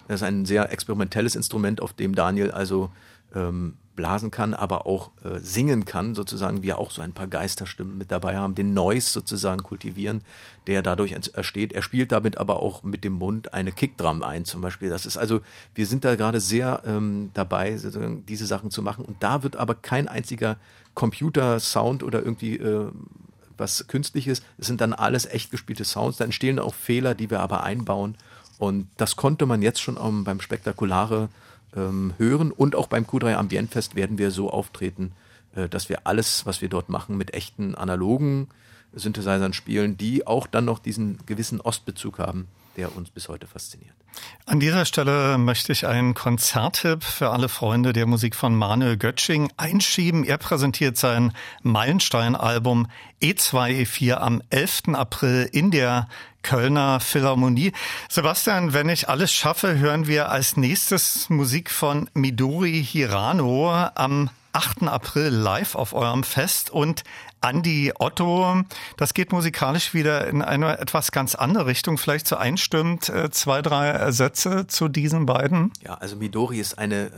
Das ist ein sehr experimentelles Instrument, auf dem Daniel also ähm, blasen kann, aber auch äh, singen kann, sozusagen wir auch so ein paar Geisterstimmen mit dabei haben, den Noise sozusagen kultivieren, der dadurch entsteht. Er spielt damit aber auch mit dem Mund eine Kickdrum ein zum Beispiel. Das ist also, wir sind da gerade sehr ähm, dabei, diese Sachen zu machen und da wird aber kein einziger Computer-Sound oder irgendwie äh, was künstliches, es sind dann alles echt gespielte Sounds, da entstehen auch Fehler, die wir aber einbauen und das konnte man jetzt schon beim Spektakulare ähm, hören. Und auch beim Q3 Ambientfest werden wir so auftreten, äh, dass wir alles, was wir dort machen, mit echten analogen Synthesizern spielen, die auch dann noch diesen gewissen Ostbezug haben, der uns bis heute fasziniert. An dieser Stelle möchte ich einen Konzerttipp für alle Freunde der Musik von Manuel Götsching einschieben. Er präsentiert sein Meilenstein-Album E2 E4 am 11. April in der Kölner Philharmonie. Sebastian, wenn ich alles schaffe, hören wir als nächstes Musik von Midori Hirano am 8. April live auf eurem Fest und Andi Otto. Das geht musikalisch wieder in eine etwas ganz andere Richtung. Vielleicht so einstimmt äh, zwei, drei Sätze zu diesen beiden. Ja, also Midori ist eine, äh,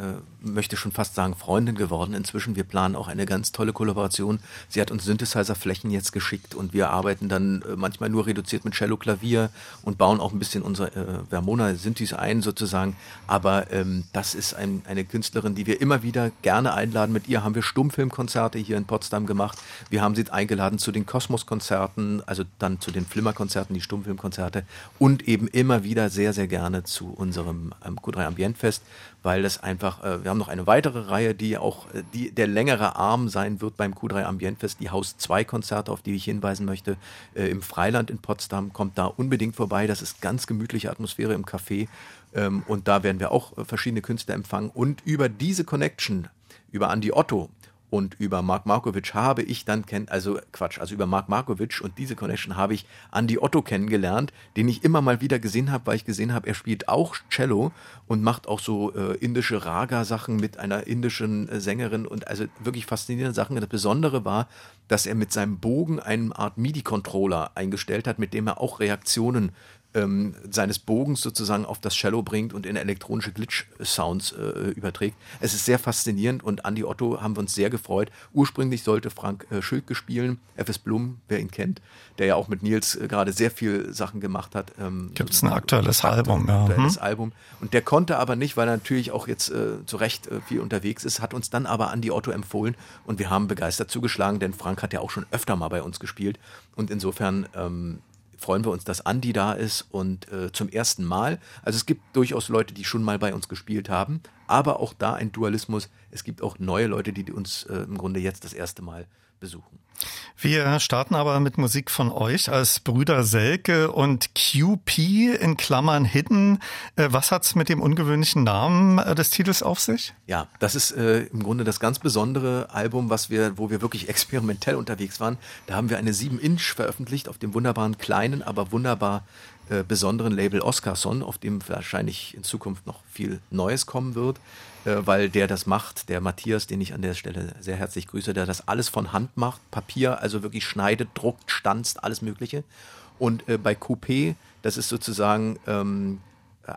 möchte schon fast sagen, Freundin geworden inzwischen. Wir planen auch eine ganz tolle Kollaboration. Sie hat uns Synthesizer-Flächen jetzt geschickt und wir arbeiten dann äh, manchmal nur reduziert mit Cello, Klavier und bauen auch ein bisschen unsere äh, Vermona Synthes ein sozusagen. Aber ähm, das ist ein, eine Künstlerin, die wir immer wieder gerne einladen. Mit ihr haben wir Stummfilmkonzerte hier in Potsdam gemacht. Wir haben sie eingeladen zu den Kosmos-Konzerten, also dann zu den Flimmer-Konzerten, die Stummfilmkonzerte und eben immer wieder sehr, sehr gerne zu unserem ähm, Q3 Ambientfest, weil das einfach, äh, wir haben noch eine weitere Reihe, die auch äh, die, der längere Arm sein wird beim Q3 Ambientfest, die Haus 2 Konzerte, auf die ich hinweisen möchte, äh, im Freiland in Potsdam, kommt da unbedingt vorbei, das ist ganz gemütliche Atmosphäre im Café ähm, und da werden wir auch äh, verschiedene Künstler empfangen. Und über diese Connection, über Andy Otto, und über Mark Markovic habe ich dann kenn, also Quatsch, also über Mark Markovic und diese Connection habe ich Andy Otto kennengelernt, den ich immer mal wieder gesehen habe, weil ich gesehen habe, er spielt auch Cello und macht auch so äh, indische Raga-Sachen mit einer indischen äh, Sängerin und also wirklich faszinierende Sachen. Das Besondere war, dass er mit seinem Bogen eine Art MIDI-Controller eingestellt hat, mit dem er auch Reaktionen ähm, seines Bogens sozusagen auf das Cello bringt und in elektronische Glitch-Sounds äh, überträgt. Es ist sehr faszinierend und Andy Otto haben wir uns sehr gefreut. Ursprünglich sollte Frank äh, Schülke spielen, FS Blum, wer ihn kennt, der ja auch mit Nils äh, gerade sehr viel Sachen gemacht hat. Ähm, Gibt es ein aktuelles Album, ja. Aktuelles hm. Album. Und der konnte aber nicht, weil er natürlich auch jetzt äh, zu Recht äh, viel unterwegs ist, hat uns dann aber Andy Otto empfohlen und wir haben begeistert zugeschlagen, denn Frank hat ja auch schon öfter mal bei uns gespielt und insofern ähm, freuen wir uns, dass Andi da ist und äh, zum ersten Mal. Also es gibt durchaus Leute, die schon mal bei uns gespielt haben, aber auch da ein Dualismus. Es gibt auch neue Leute, die uns äh, im Grunde jetzt das erste Mal besuchen. Wir starten aber mit Musik von euch als Brüder Selke und QP in Klammern Hidden. Äh, was hat's mit dem ungewöhnlichen Namen äh, des Titels auf sich? Ja, das ist äh, im Grunde das ganz besondere Album, was wir, wo wir wirklich experimentell unterwegs waren. Da haben wir eine 7-Inch veröffentlicht auf dem wunderbaren kleinen, aber wunderbar äh, besonderen Label Oscarson, auf dem wahrscheinlich in Zukunft noch viel Neues kommen wird, weil der das macht, der Matthias, den ich an der Stelle sehr herzlich grüße, der das alles von Hand macht, Papier, also wirklich schneidet, druckt, stanzt, alles Mögliche. Und äh, bei Coupé, das ist sozusagen ähm,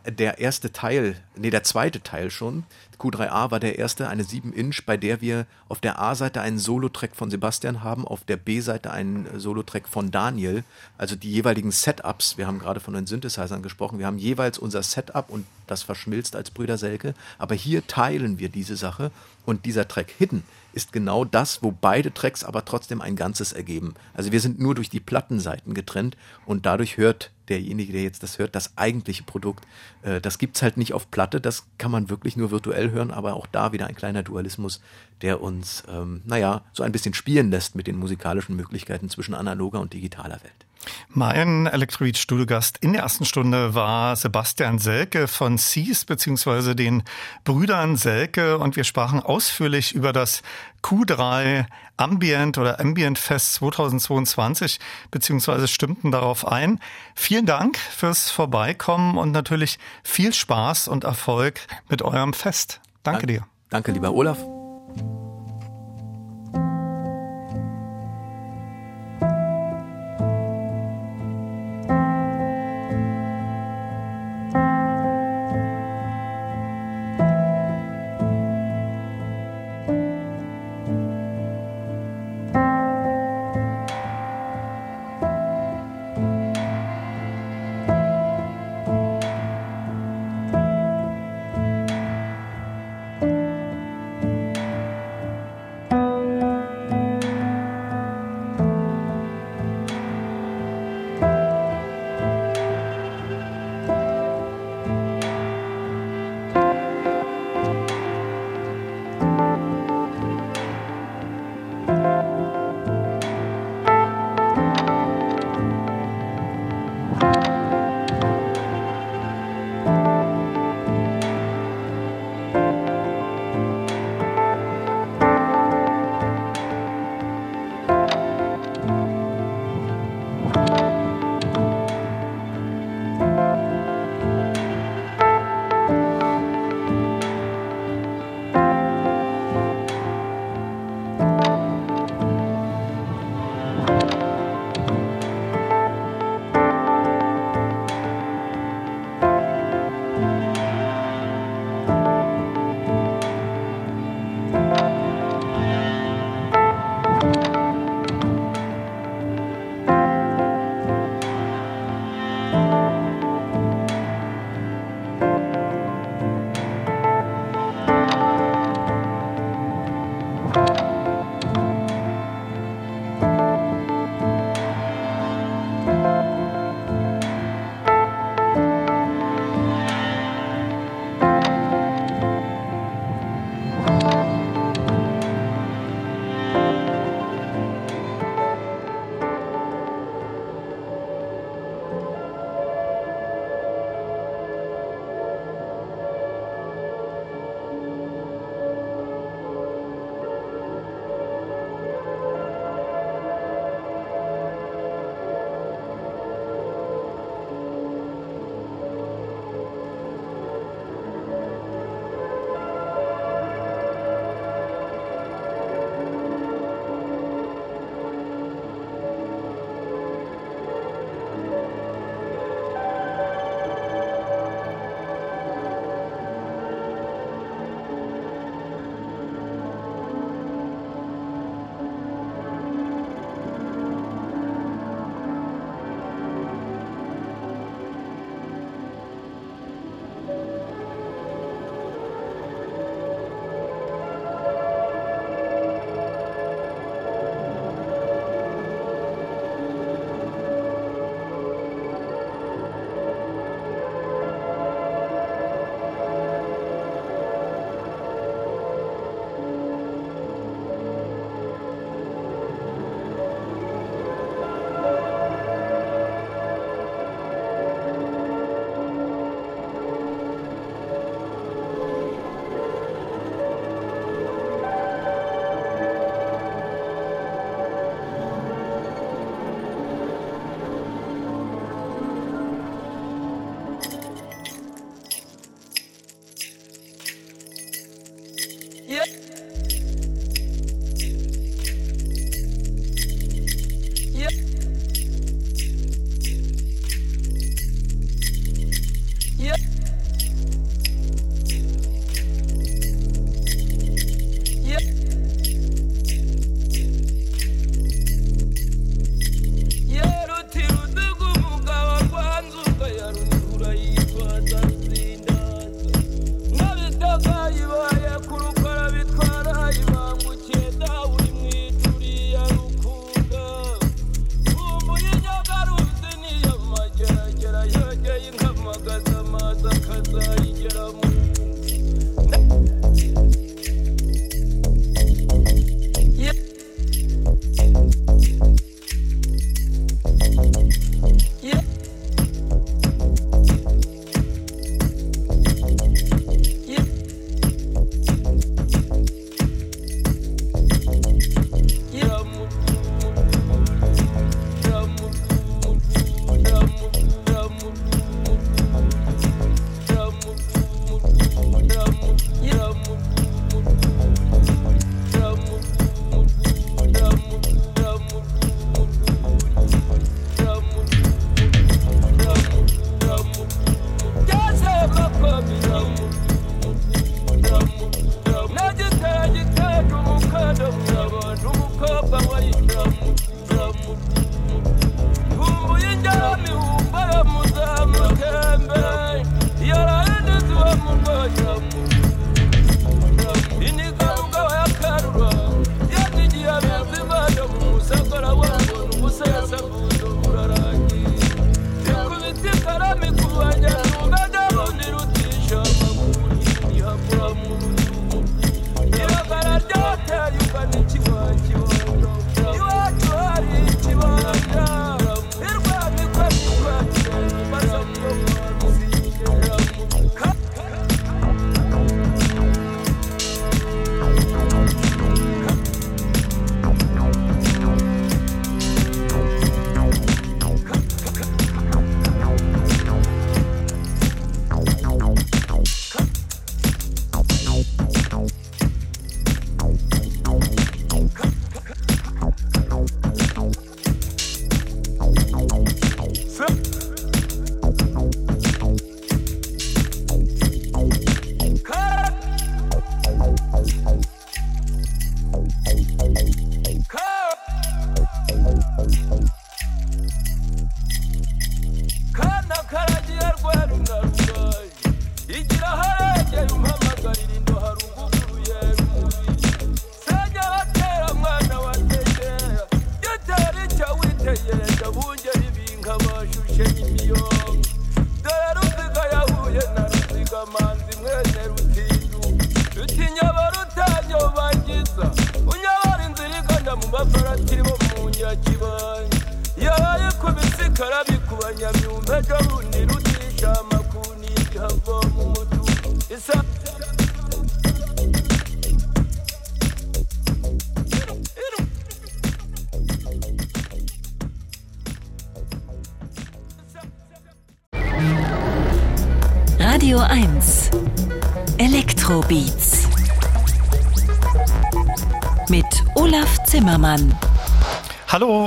der erste Teil, nee, der zweite Teil schon. Q3A war der erste, eine 7-Inch, bei der wir auf der A-Seite einen Solo-Track von Sebastian haben, auf der B-Seite einen Solo-Track von Daniel. Also die jeweiligen Setups, wir haben gerade von den Synthesizern gesprochen, wir haben jeweils unser Setup und das verschmilzt als Brüder Selke. Aber hier teilen wir diese Sache und dieser Track Hidden ist genau das, wo beide Tracks aber trotzdem ein Ganzes ergeben. Also wir sind nur durch die Plattenseiten getrennt und dadurch hört derjenige, der jetzt das hört, das eigentliche Produkt. Äh, das gibt's halt nicht auf Platte, das kann man wirklich nur virtuell hören, aber auch da wieder ein kleiner Dualismus, der uns, ähm, naja, so ein bisschen spielen lässt mit den musikalischen Möglichkeiten zwischen analoger und digitaler Welt. Mein Electrobeat-Studiogast in der ersten Stunde war Sebastian Selke von Seas beziehungsweise den Brüdern Selke und wir sprachen ausführlich über das Q3 Ambient oder Ambient Fest 2022 beziehungsweise stimmten darauf ein. Vielen Dank fürs Vorbeikommen und natürlich viel Spaß und Erfolg mit eurem Fest. Danke dir. Danke, lieber Olaf.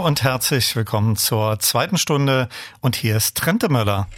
Und herzlich willkommen zur zweiten Stunde und hier ist Trente Möller.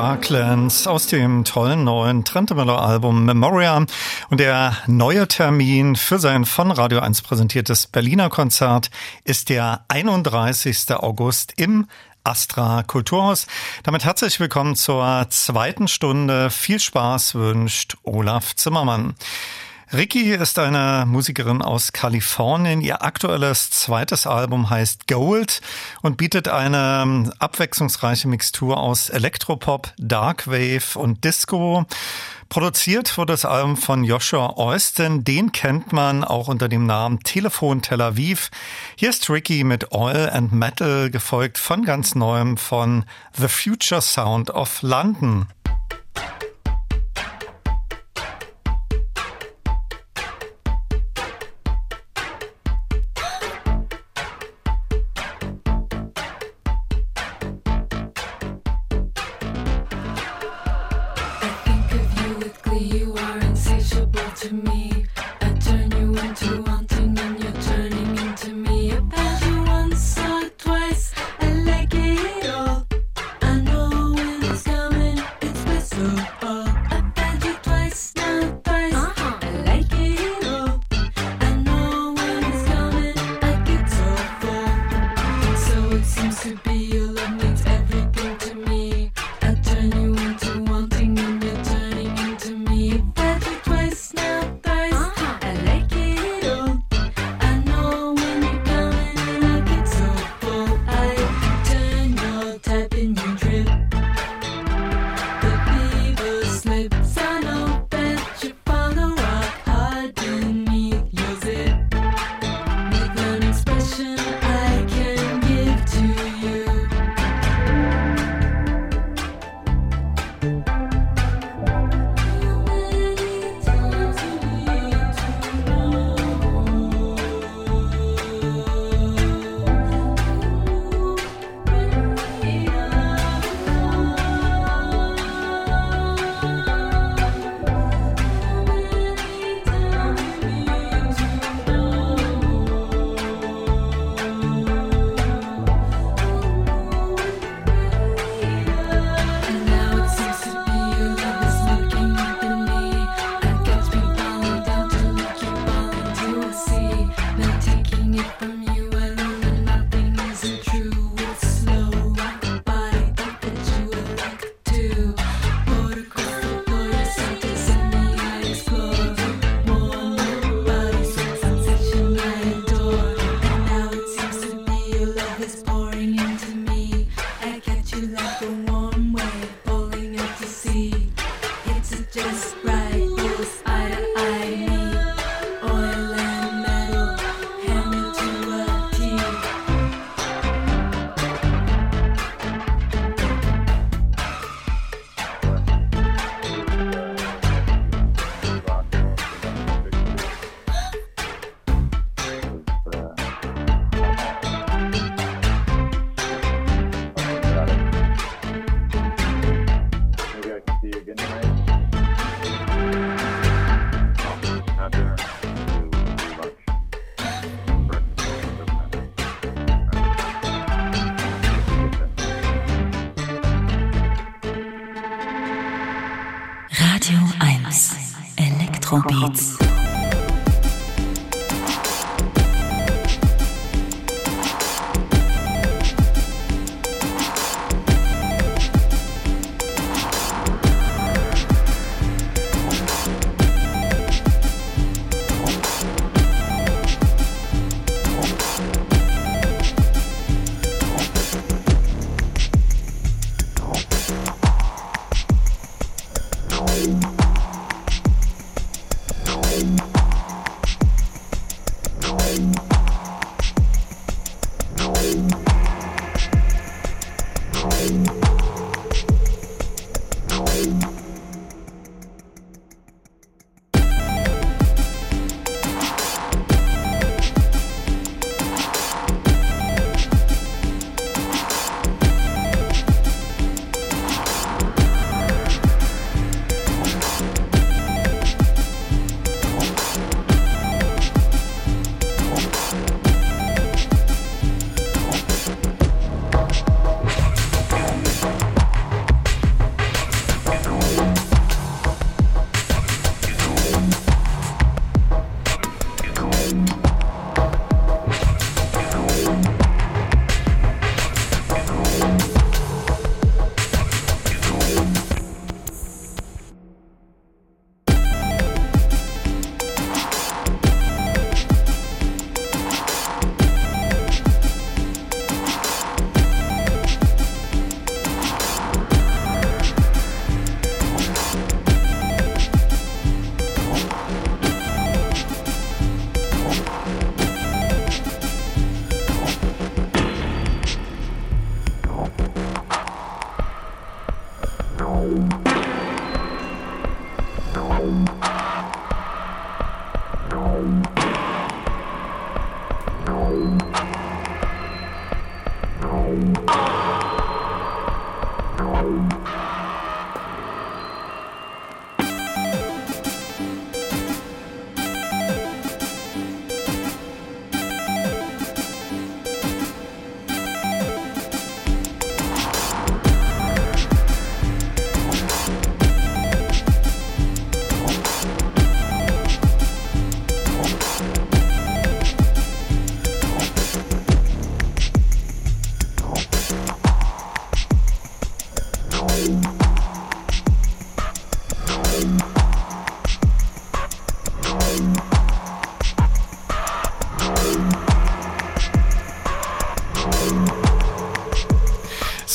Darklands aus dem tollen neuen Trentemøller-Album Memoria und der neue Termin für sein von Radio 1 präsentiertes Berliner Konzert ist der 31. August im Astra Kulturhaus. Damit herzlich willkommen zur zweiten Stunde. Viel Spaß wünscht Olaf Zimmermann. Ricky ist eine Musikerin aus Kalifornien. Ihr aktuelles zweites Album heißt Gold und bietet eine ähm, abwechslungsreiche Mixtur aus Elektropop, Darkwave und Disco. Produziert wurde das Album von Joshua Austin. Den kennt man auch unter dem Namen Telefon Tel Aviv. Hier ist Ricky mit Oil and Metal, gefolgt von ganz neuem von The Future Sound of London.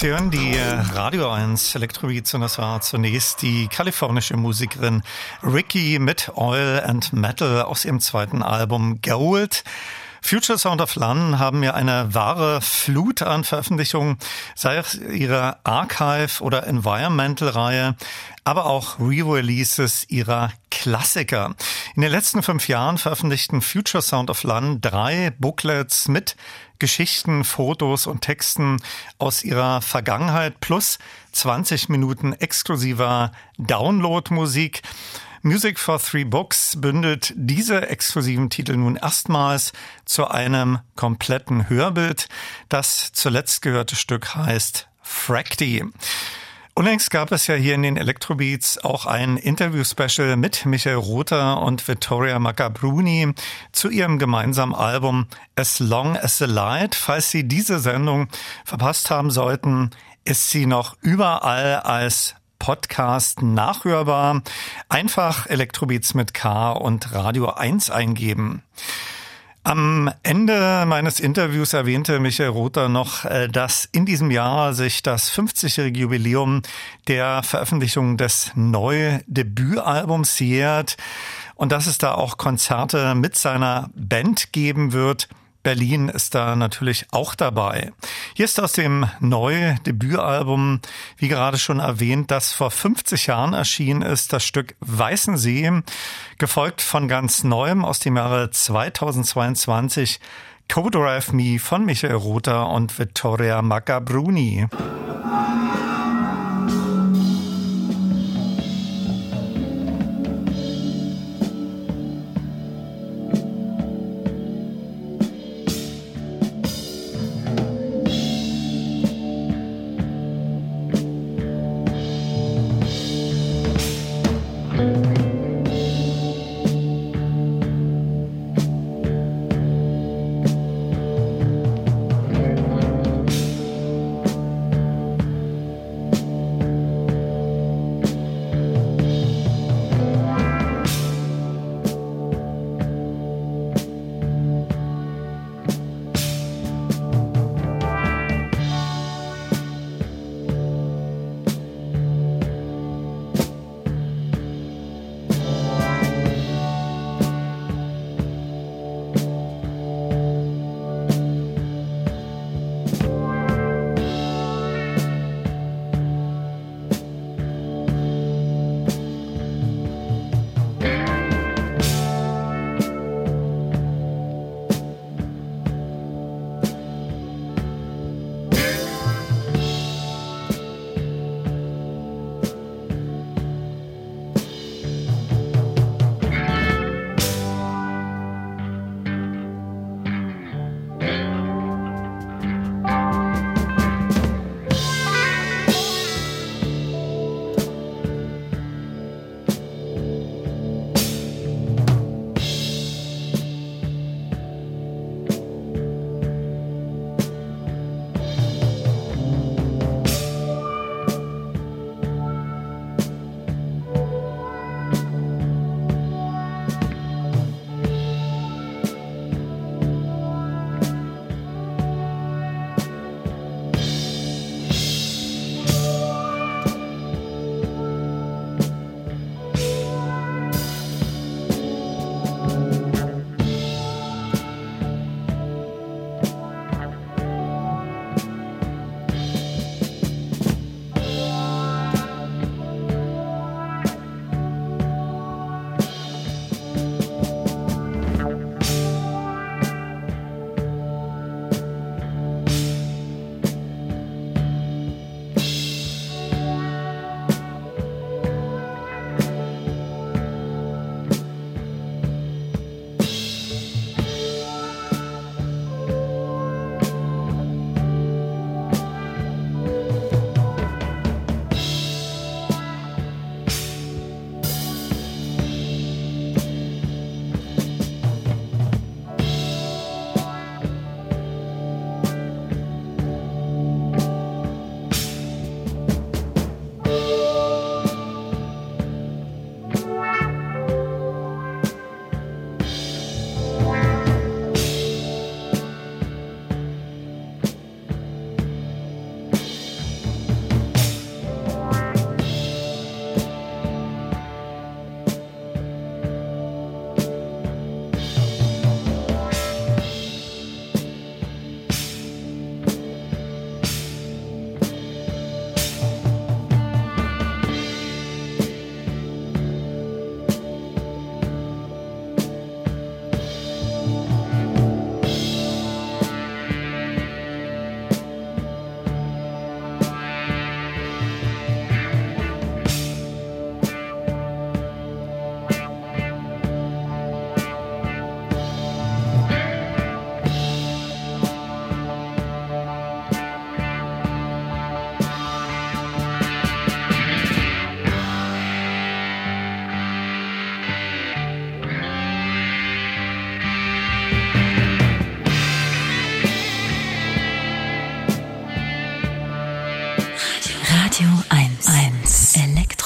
Sie hören die äh, Radio 1 Electrobeats und das war zunächst die kalifornische Musikerin Ricky mit Oil and Metal aus ihrem zweiten Album Gold. Future Sound of London haben ja eine wahre Flut an Veröffentlichungen, sei es ihre Archive- oder Environmental-Reihe, aber auch Re-Releases ihrer Klassiker. In den letzten fünf Jahren veröffentlichten Future Sound of London drei Booklets mit Geschichten, Fotos und Texten aus ihrer Vergangenheit plus 20 Minuten exklusiver Download-Musik. Music for Three Books bündelt diese exklusiven Titel nun erstmals zu einem kompletten Hörbild. Das zuletzt gehörte Stück heißt Fracty. Unlängst gab es ja hier in den Electrobeats auch ein Interview-Special mit Michael Rother und Vittoria Maccabruni zu ihrem gemeinsamen Album As Long as the Light. Falls Sie diese Sendung verpasst haben sollten, ist sie noch überall als Podcast nachhörbar. Einfach Elektrobeats mit K und Radio 1 eingeben. Am Ende meines Interviews erwähnte Michael Rother noch, äh, dass in diesem Jahr sich das 50-jährige Jubiläum der Veröffentlichung des Neu-Debütalbums jährt und dass es da auch Konzerte mit seiner Band geben wird. Berlin ist da natürlich auch dabei. Hier ist aus dem neuen Debütalbum, wie gerade schon erwähnt, das vor 50 Jahren erschienen ist, das Stück Weißensee, gefolgt von ganz neuem aus dem Jahre 2022, Co-Drive Me von Michael Rother und Vittoria Maccabruni.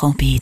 Electrobeats.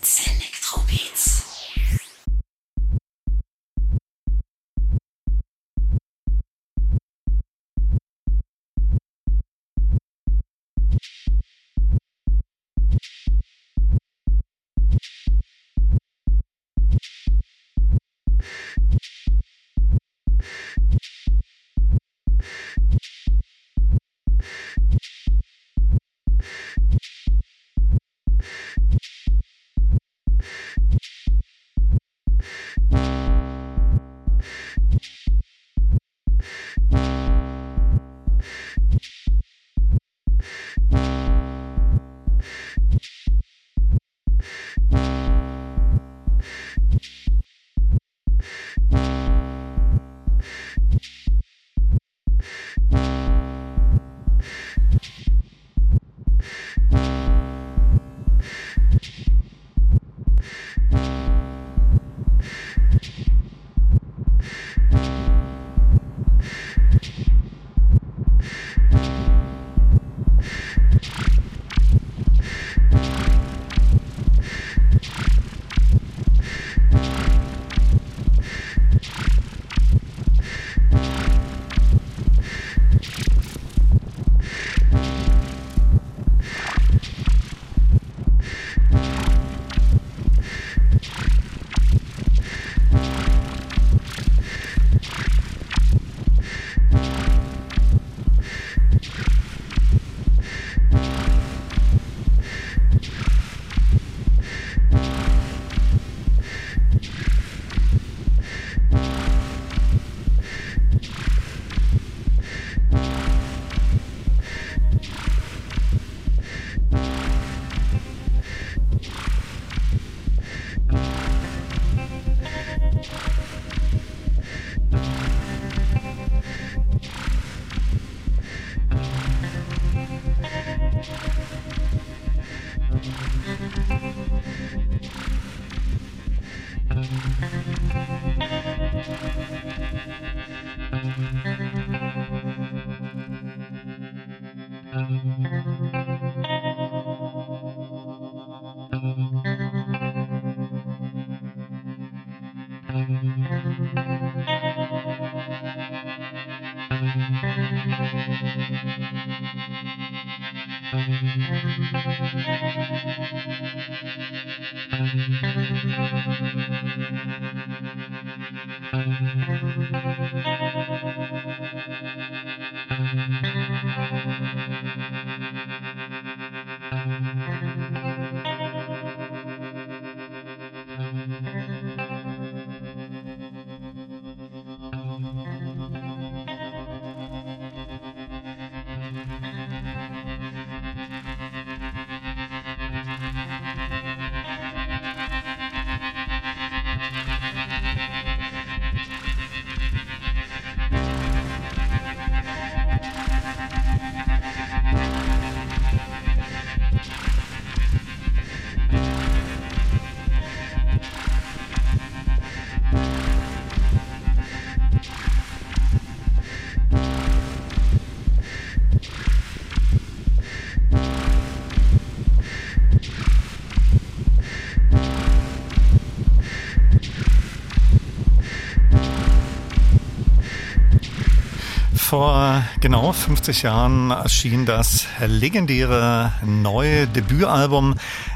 Vor genau 50 Jahren erschien das legendäre neue Debütalbum.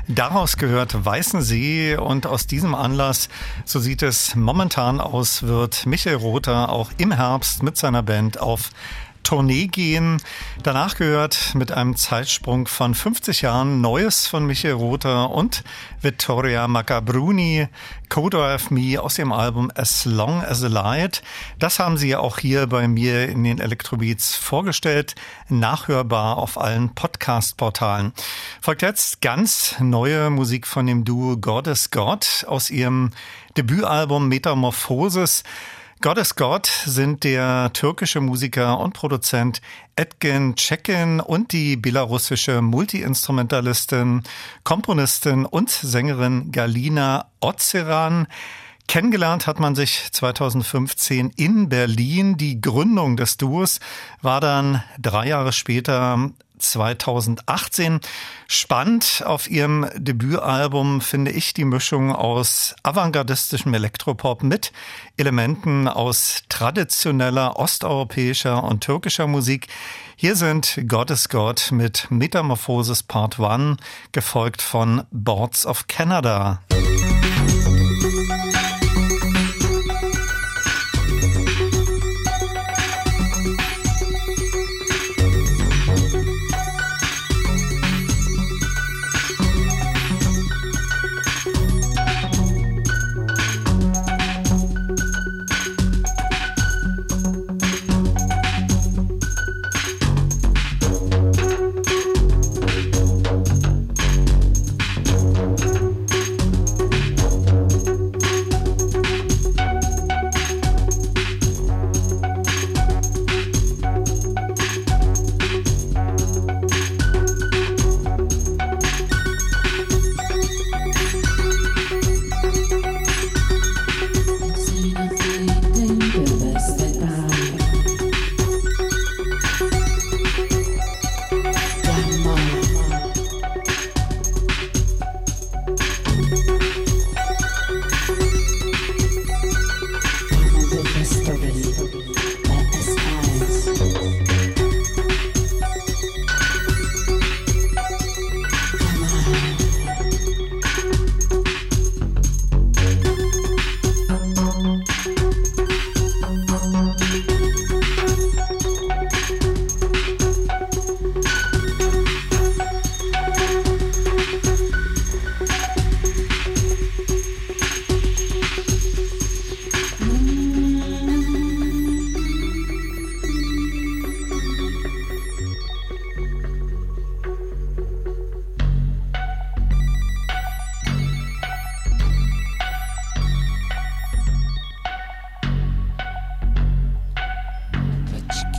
Daraus gehört Weißen See und aus diesem Anlass, so sieht es momentan aus, wird Michael Rother auch im Herbst mit seiner Band auf Tournee gehen. Danach gehört mit einem Zeitsprung von 50 Jahren Neues von Michael Rother und Vittoria Macabruni, Code of Me aus dem Album As Long as a Light. Das haben sie ja auch hier bei mir in den Electrobeats vorgestellt, nachhörbar auf allen Podcast-Portalen. Folgt jetzt ganz neue Musik von dem Duo God is God aus ihrem Debütalbum Metamorphosis. God is God sind der türkische Musiker und Produzent Edgen Cekin und die belarussische Multiinstrumentalistin, Komponistin und Sängerin Galina Ozeran. Kennengelernt hat man sich 2015 in Berlin. Die Gründung des Duos war dann drei Jahre später 2018. Spannend auf ihrem Debütalbum finde ich die Mischung aus avantgardistischem Elektropop mit Elementen aus traditioneller osteuropäischer und türkischer Musik. Hier sind God is God mit Metamorphosis Part 1, gefolgt von Boards of Canada.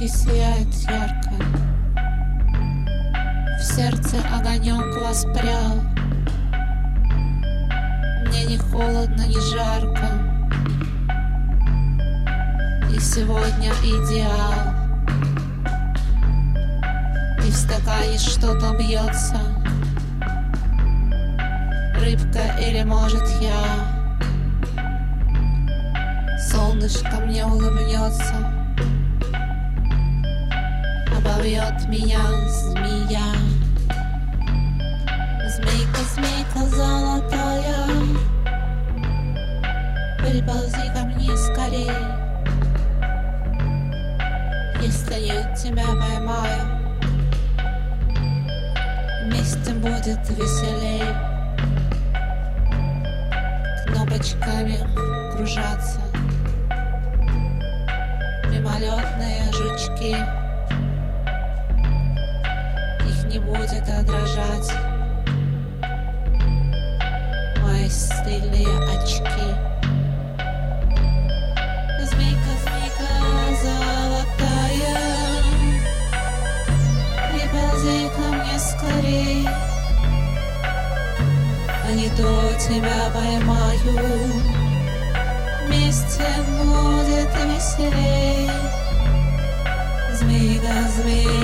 Солнышки сияет ярко В сердце огонек воспрял. Мне не холодно, ни жарко. И сегодня идеал. И в стакане что-то бьется. Рыбка или может я? Солнышко мне улыбнется жует меня змея. Змейка, змейка золотая, приползи ко мне скорей, Если я тебя поймаю, вместе будет веселей, Кнопочками кружатся мимолетные жучки. будет отражать Мои стильные очки. Змейка, змейка золотая Приползи ко мне скорей. А не то тебя поймаю Вместе будет веселей. Змейка, змейка.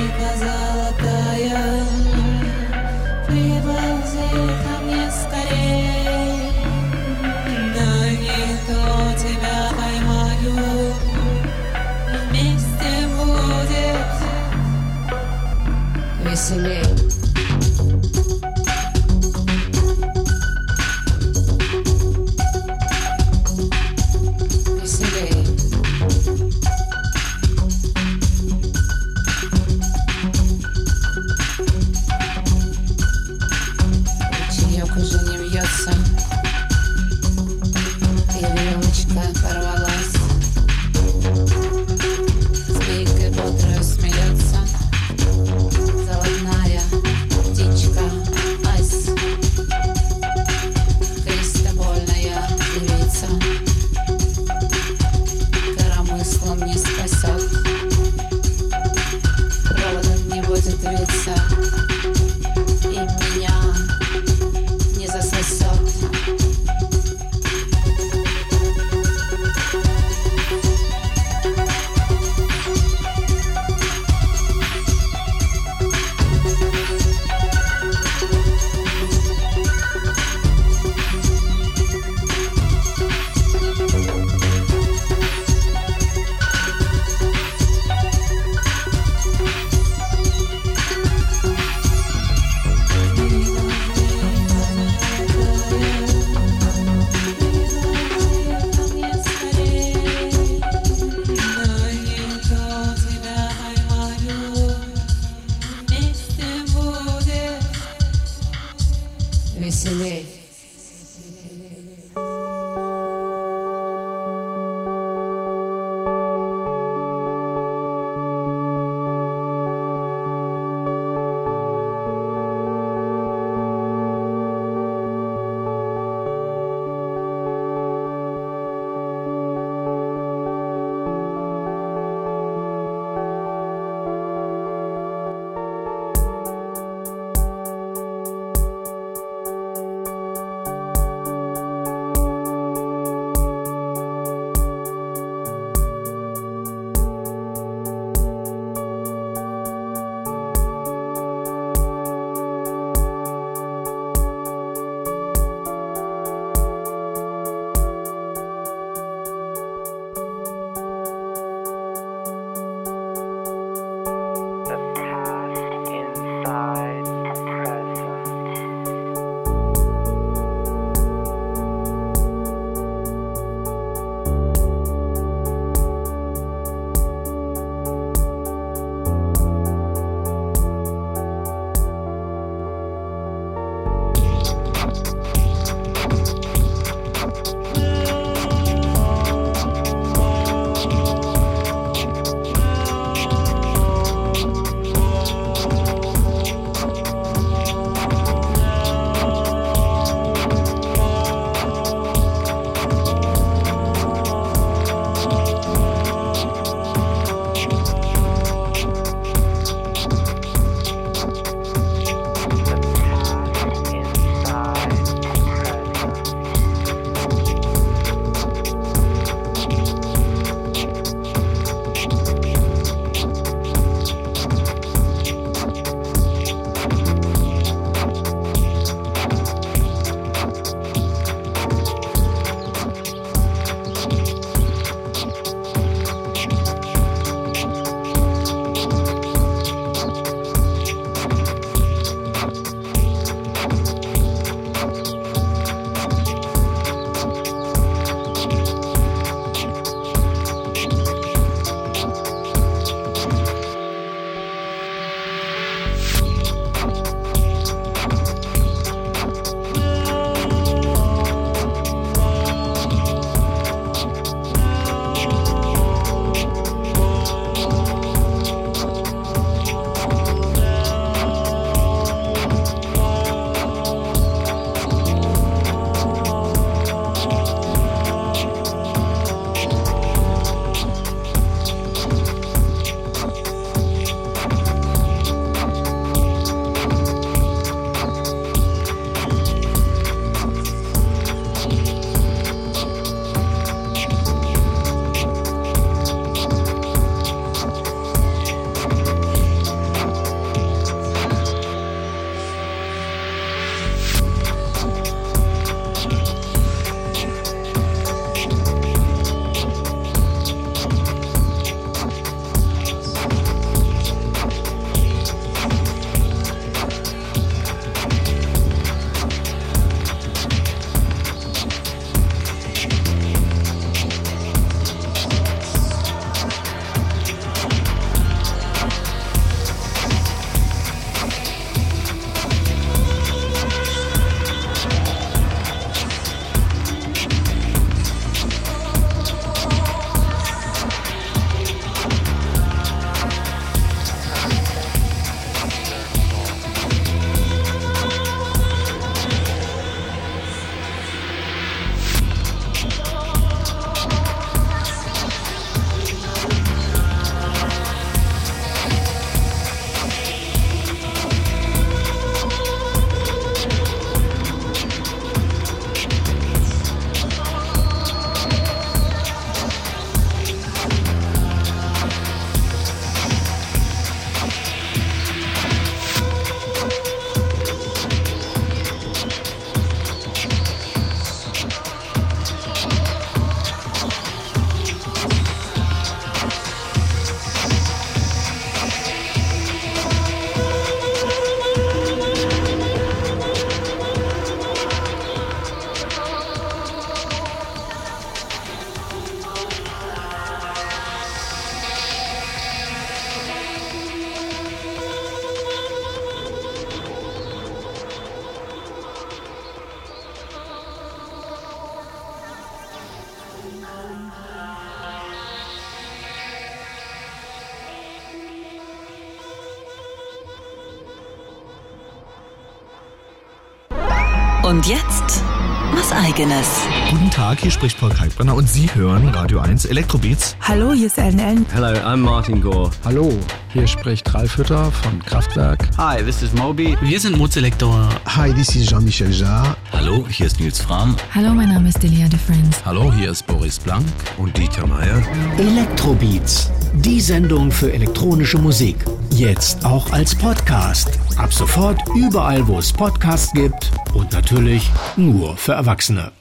Eigenes. Guten Tag, hier spricht Paul Kalkbrenner und Sie hören Radio 1 Elektrobeats. Hallo, hier ist Ellen Ellen. Hello, I'm Martin Gore. Hallo, hier spricht Ralf Hütter von Kraftwerk. Hi, this is Moby. Wir sind Mozelektor. Hi, this is Jean-Michel Jarre. Hallo, hier ist Nils Fram. Hallo, mein Name ist Delia de Friends. Hallo, hier ist Boris Blank und Dieter Meier. Elektrobeats, die Sendung für elektronische Musik. Jetzt auch als Podcast. Ab sofort überall, wo es Podcasts gibt und natürlich nur für Erwachsene.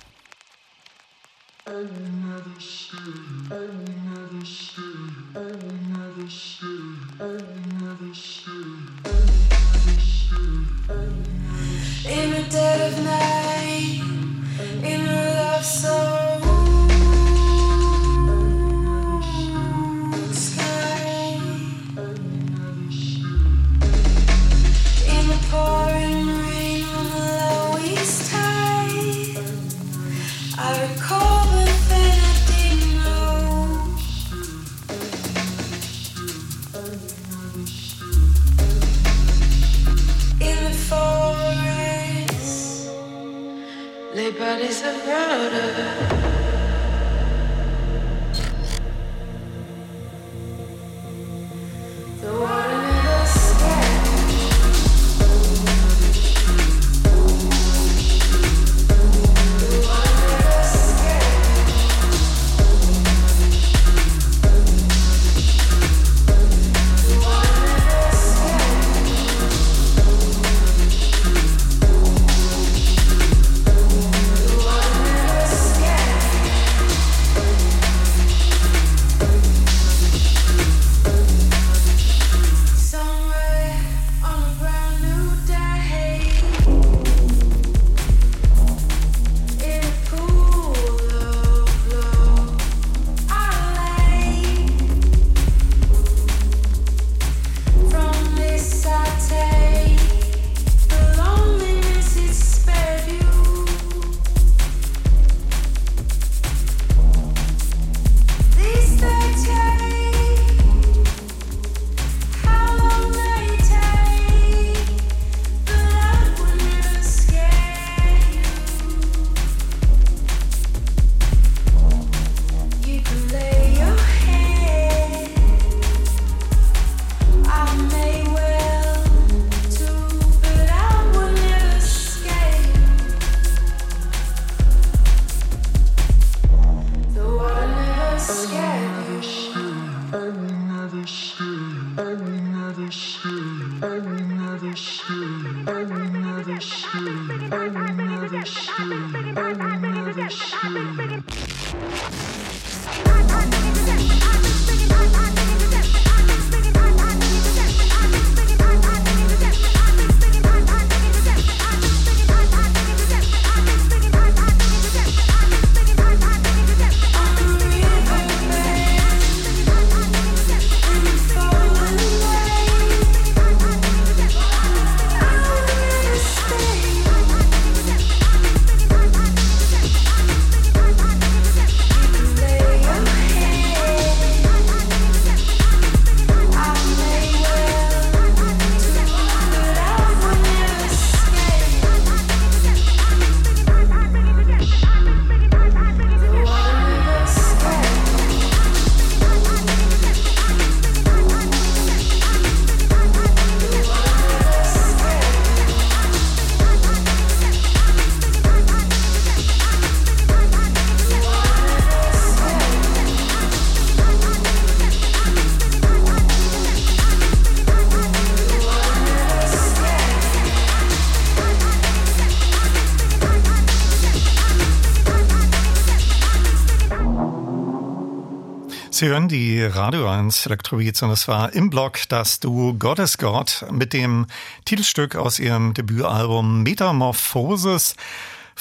Sie hören die Radio 1 Elektrobeats und es war im Blog das Duo God is God mit dem Titelstück aus ihrem Debütalbum Metamorphosis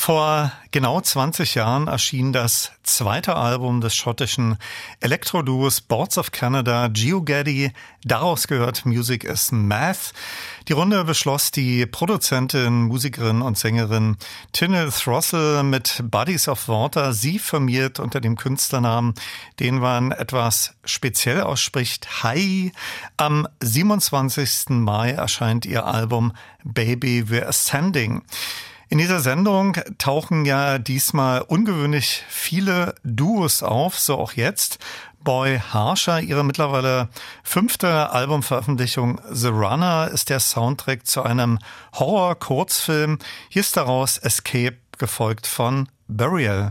Vor genau 20 Jahren erschien das zweite Album des schottischen Elektro-Duos Boards of Canada, GeoGaddy. Daraus gehört Music is Math. Die Runde beschloss die Produzentin, Musikerin und Sängerin Tinne Throssell mit Buddies of Water. Sie firmiert unter dem Künstlernamen, den man etwas speziell ausspricht, Hi. Am 27. Mai erscheint ihr Album Baby We're Ascending. In dieser Sendung tauchen ja diesmal ungewöhnlich viele Duos auf, so auch jetzt. Boy Harsher, ihre mittlerweile fünfte Albumveröffentlichung The Runner ist der Soundtrack zu einem Horror-Kurzfilm. Hier ist daraus Escape, gefolgt von Burial.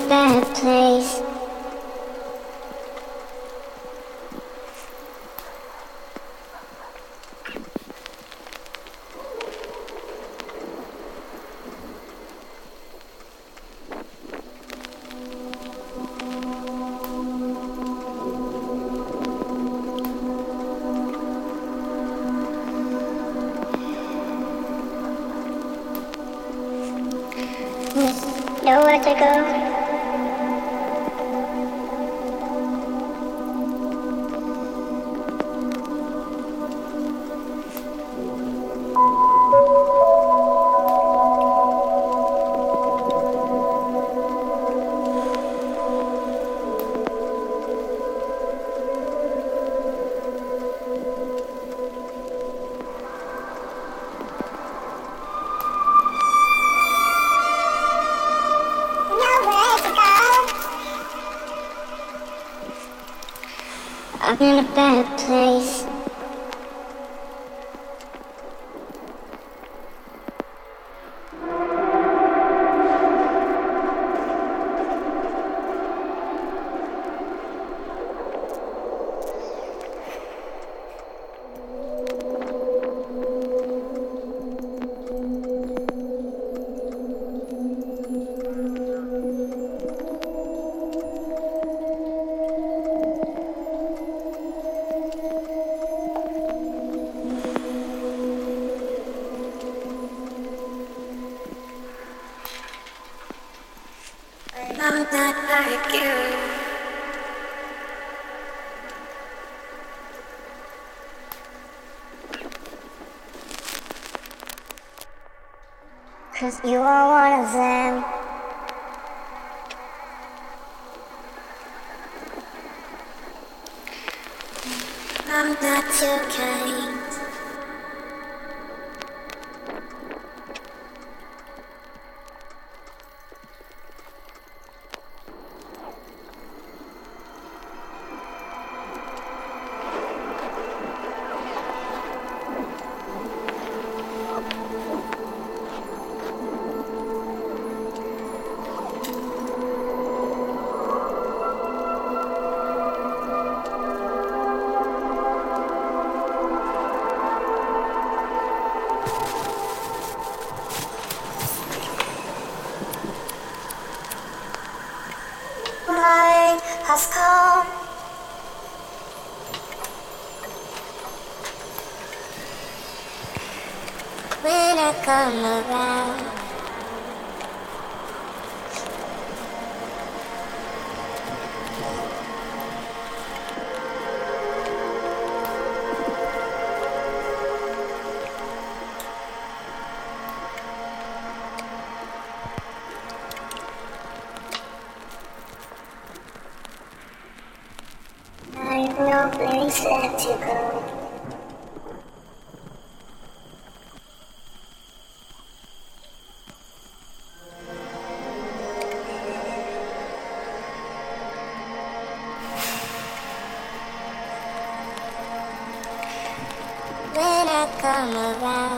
come around.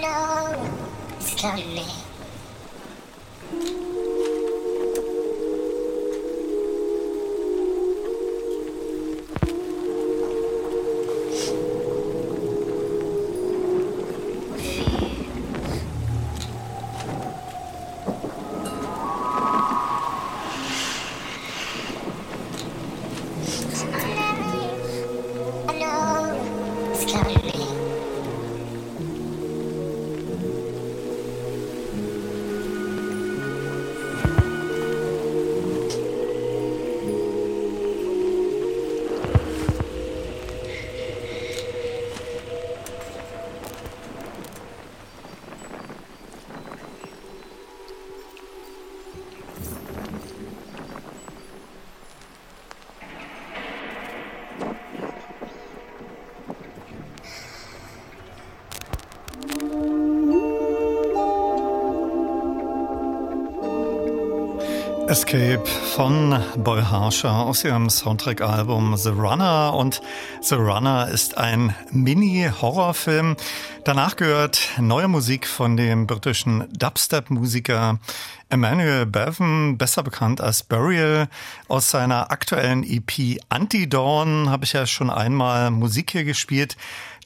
no, it's coming. Escape von Boy Harsher aus ihrem Soundtrack-Album The Runner. Und The Runner ist ein Mini-Horrorfilm. Danach gehört neue Musik von dem britischen Dubstep-Musiker Emmanuel Bevan, besser bekannt als Burial. Aus seiner aktuellen EP Anti-Dawn habe ich ja schon einmal Musik hier gespielt.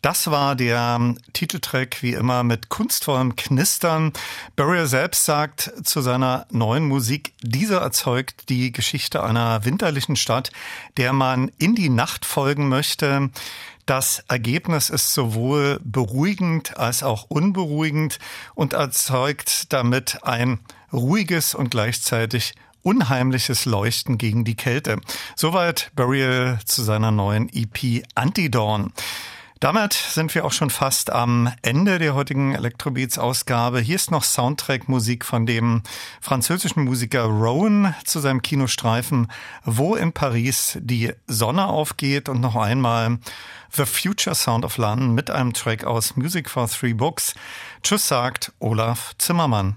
Das war der Titeltrack wie immer mit kunstvollem Knistern. Burial selbst sagt zu seiner neuen Musik, dieser erzeugt die Geschichte einer winterlichen Stadt, der man in die Nacht folgen möchte. Das Ergebnis ist sowohl beruhigend als auch unberuhigend und erzeugt damit ein ruhiges und gleichzeitig unheimliches Leuchten gegen die Kälte. Soweit Burial zu seiner neuen EP Antidawn. Damit sind wir auch schon fast am Ende der heutigen Electrobeats-Ausgabe. Hier ist noch Soundtrack-Musik von dem französischen Musiker Rowan zu seinem Kinostreifen Wo in Paris die Sonne aufgeht und noch einmal The Future Sound of London mit einem Track aus Music for Three Books. Tschüss sagt Olaf Zimmermann.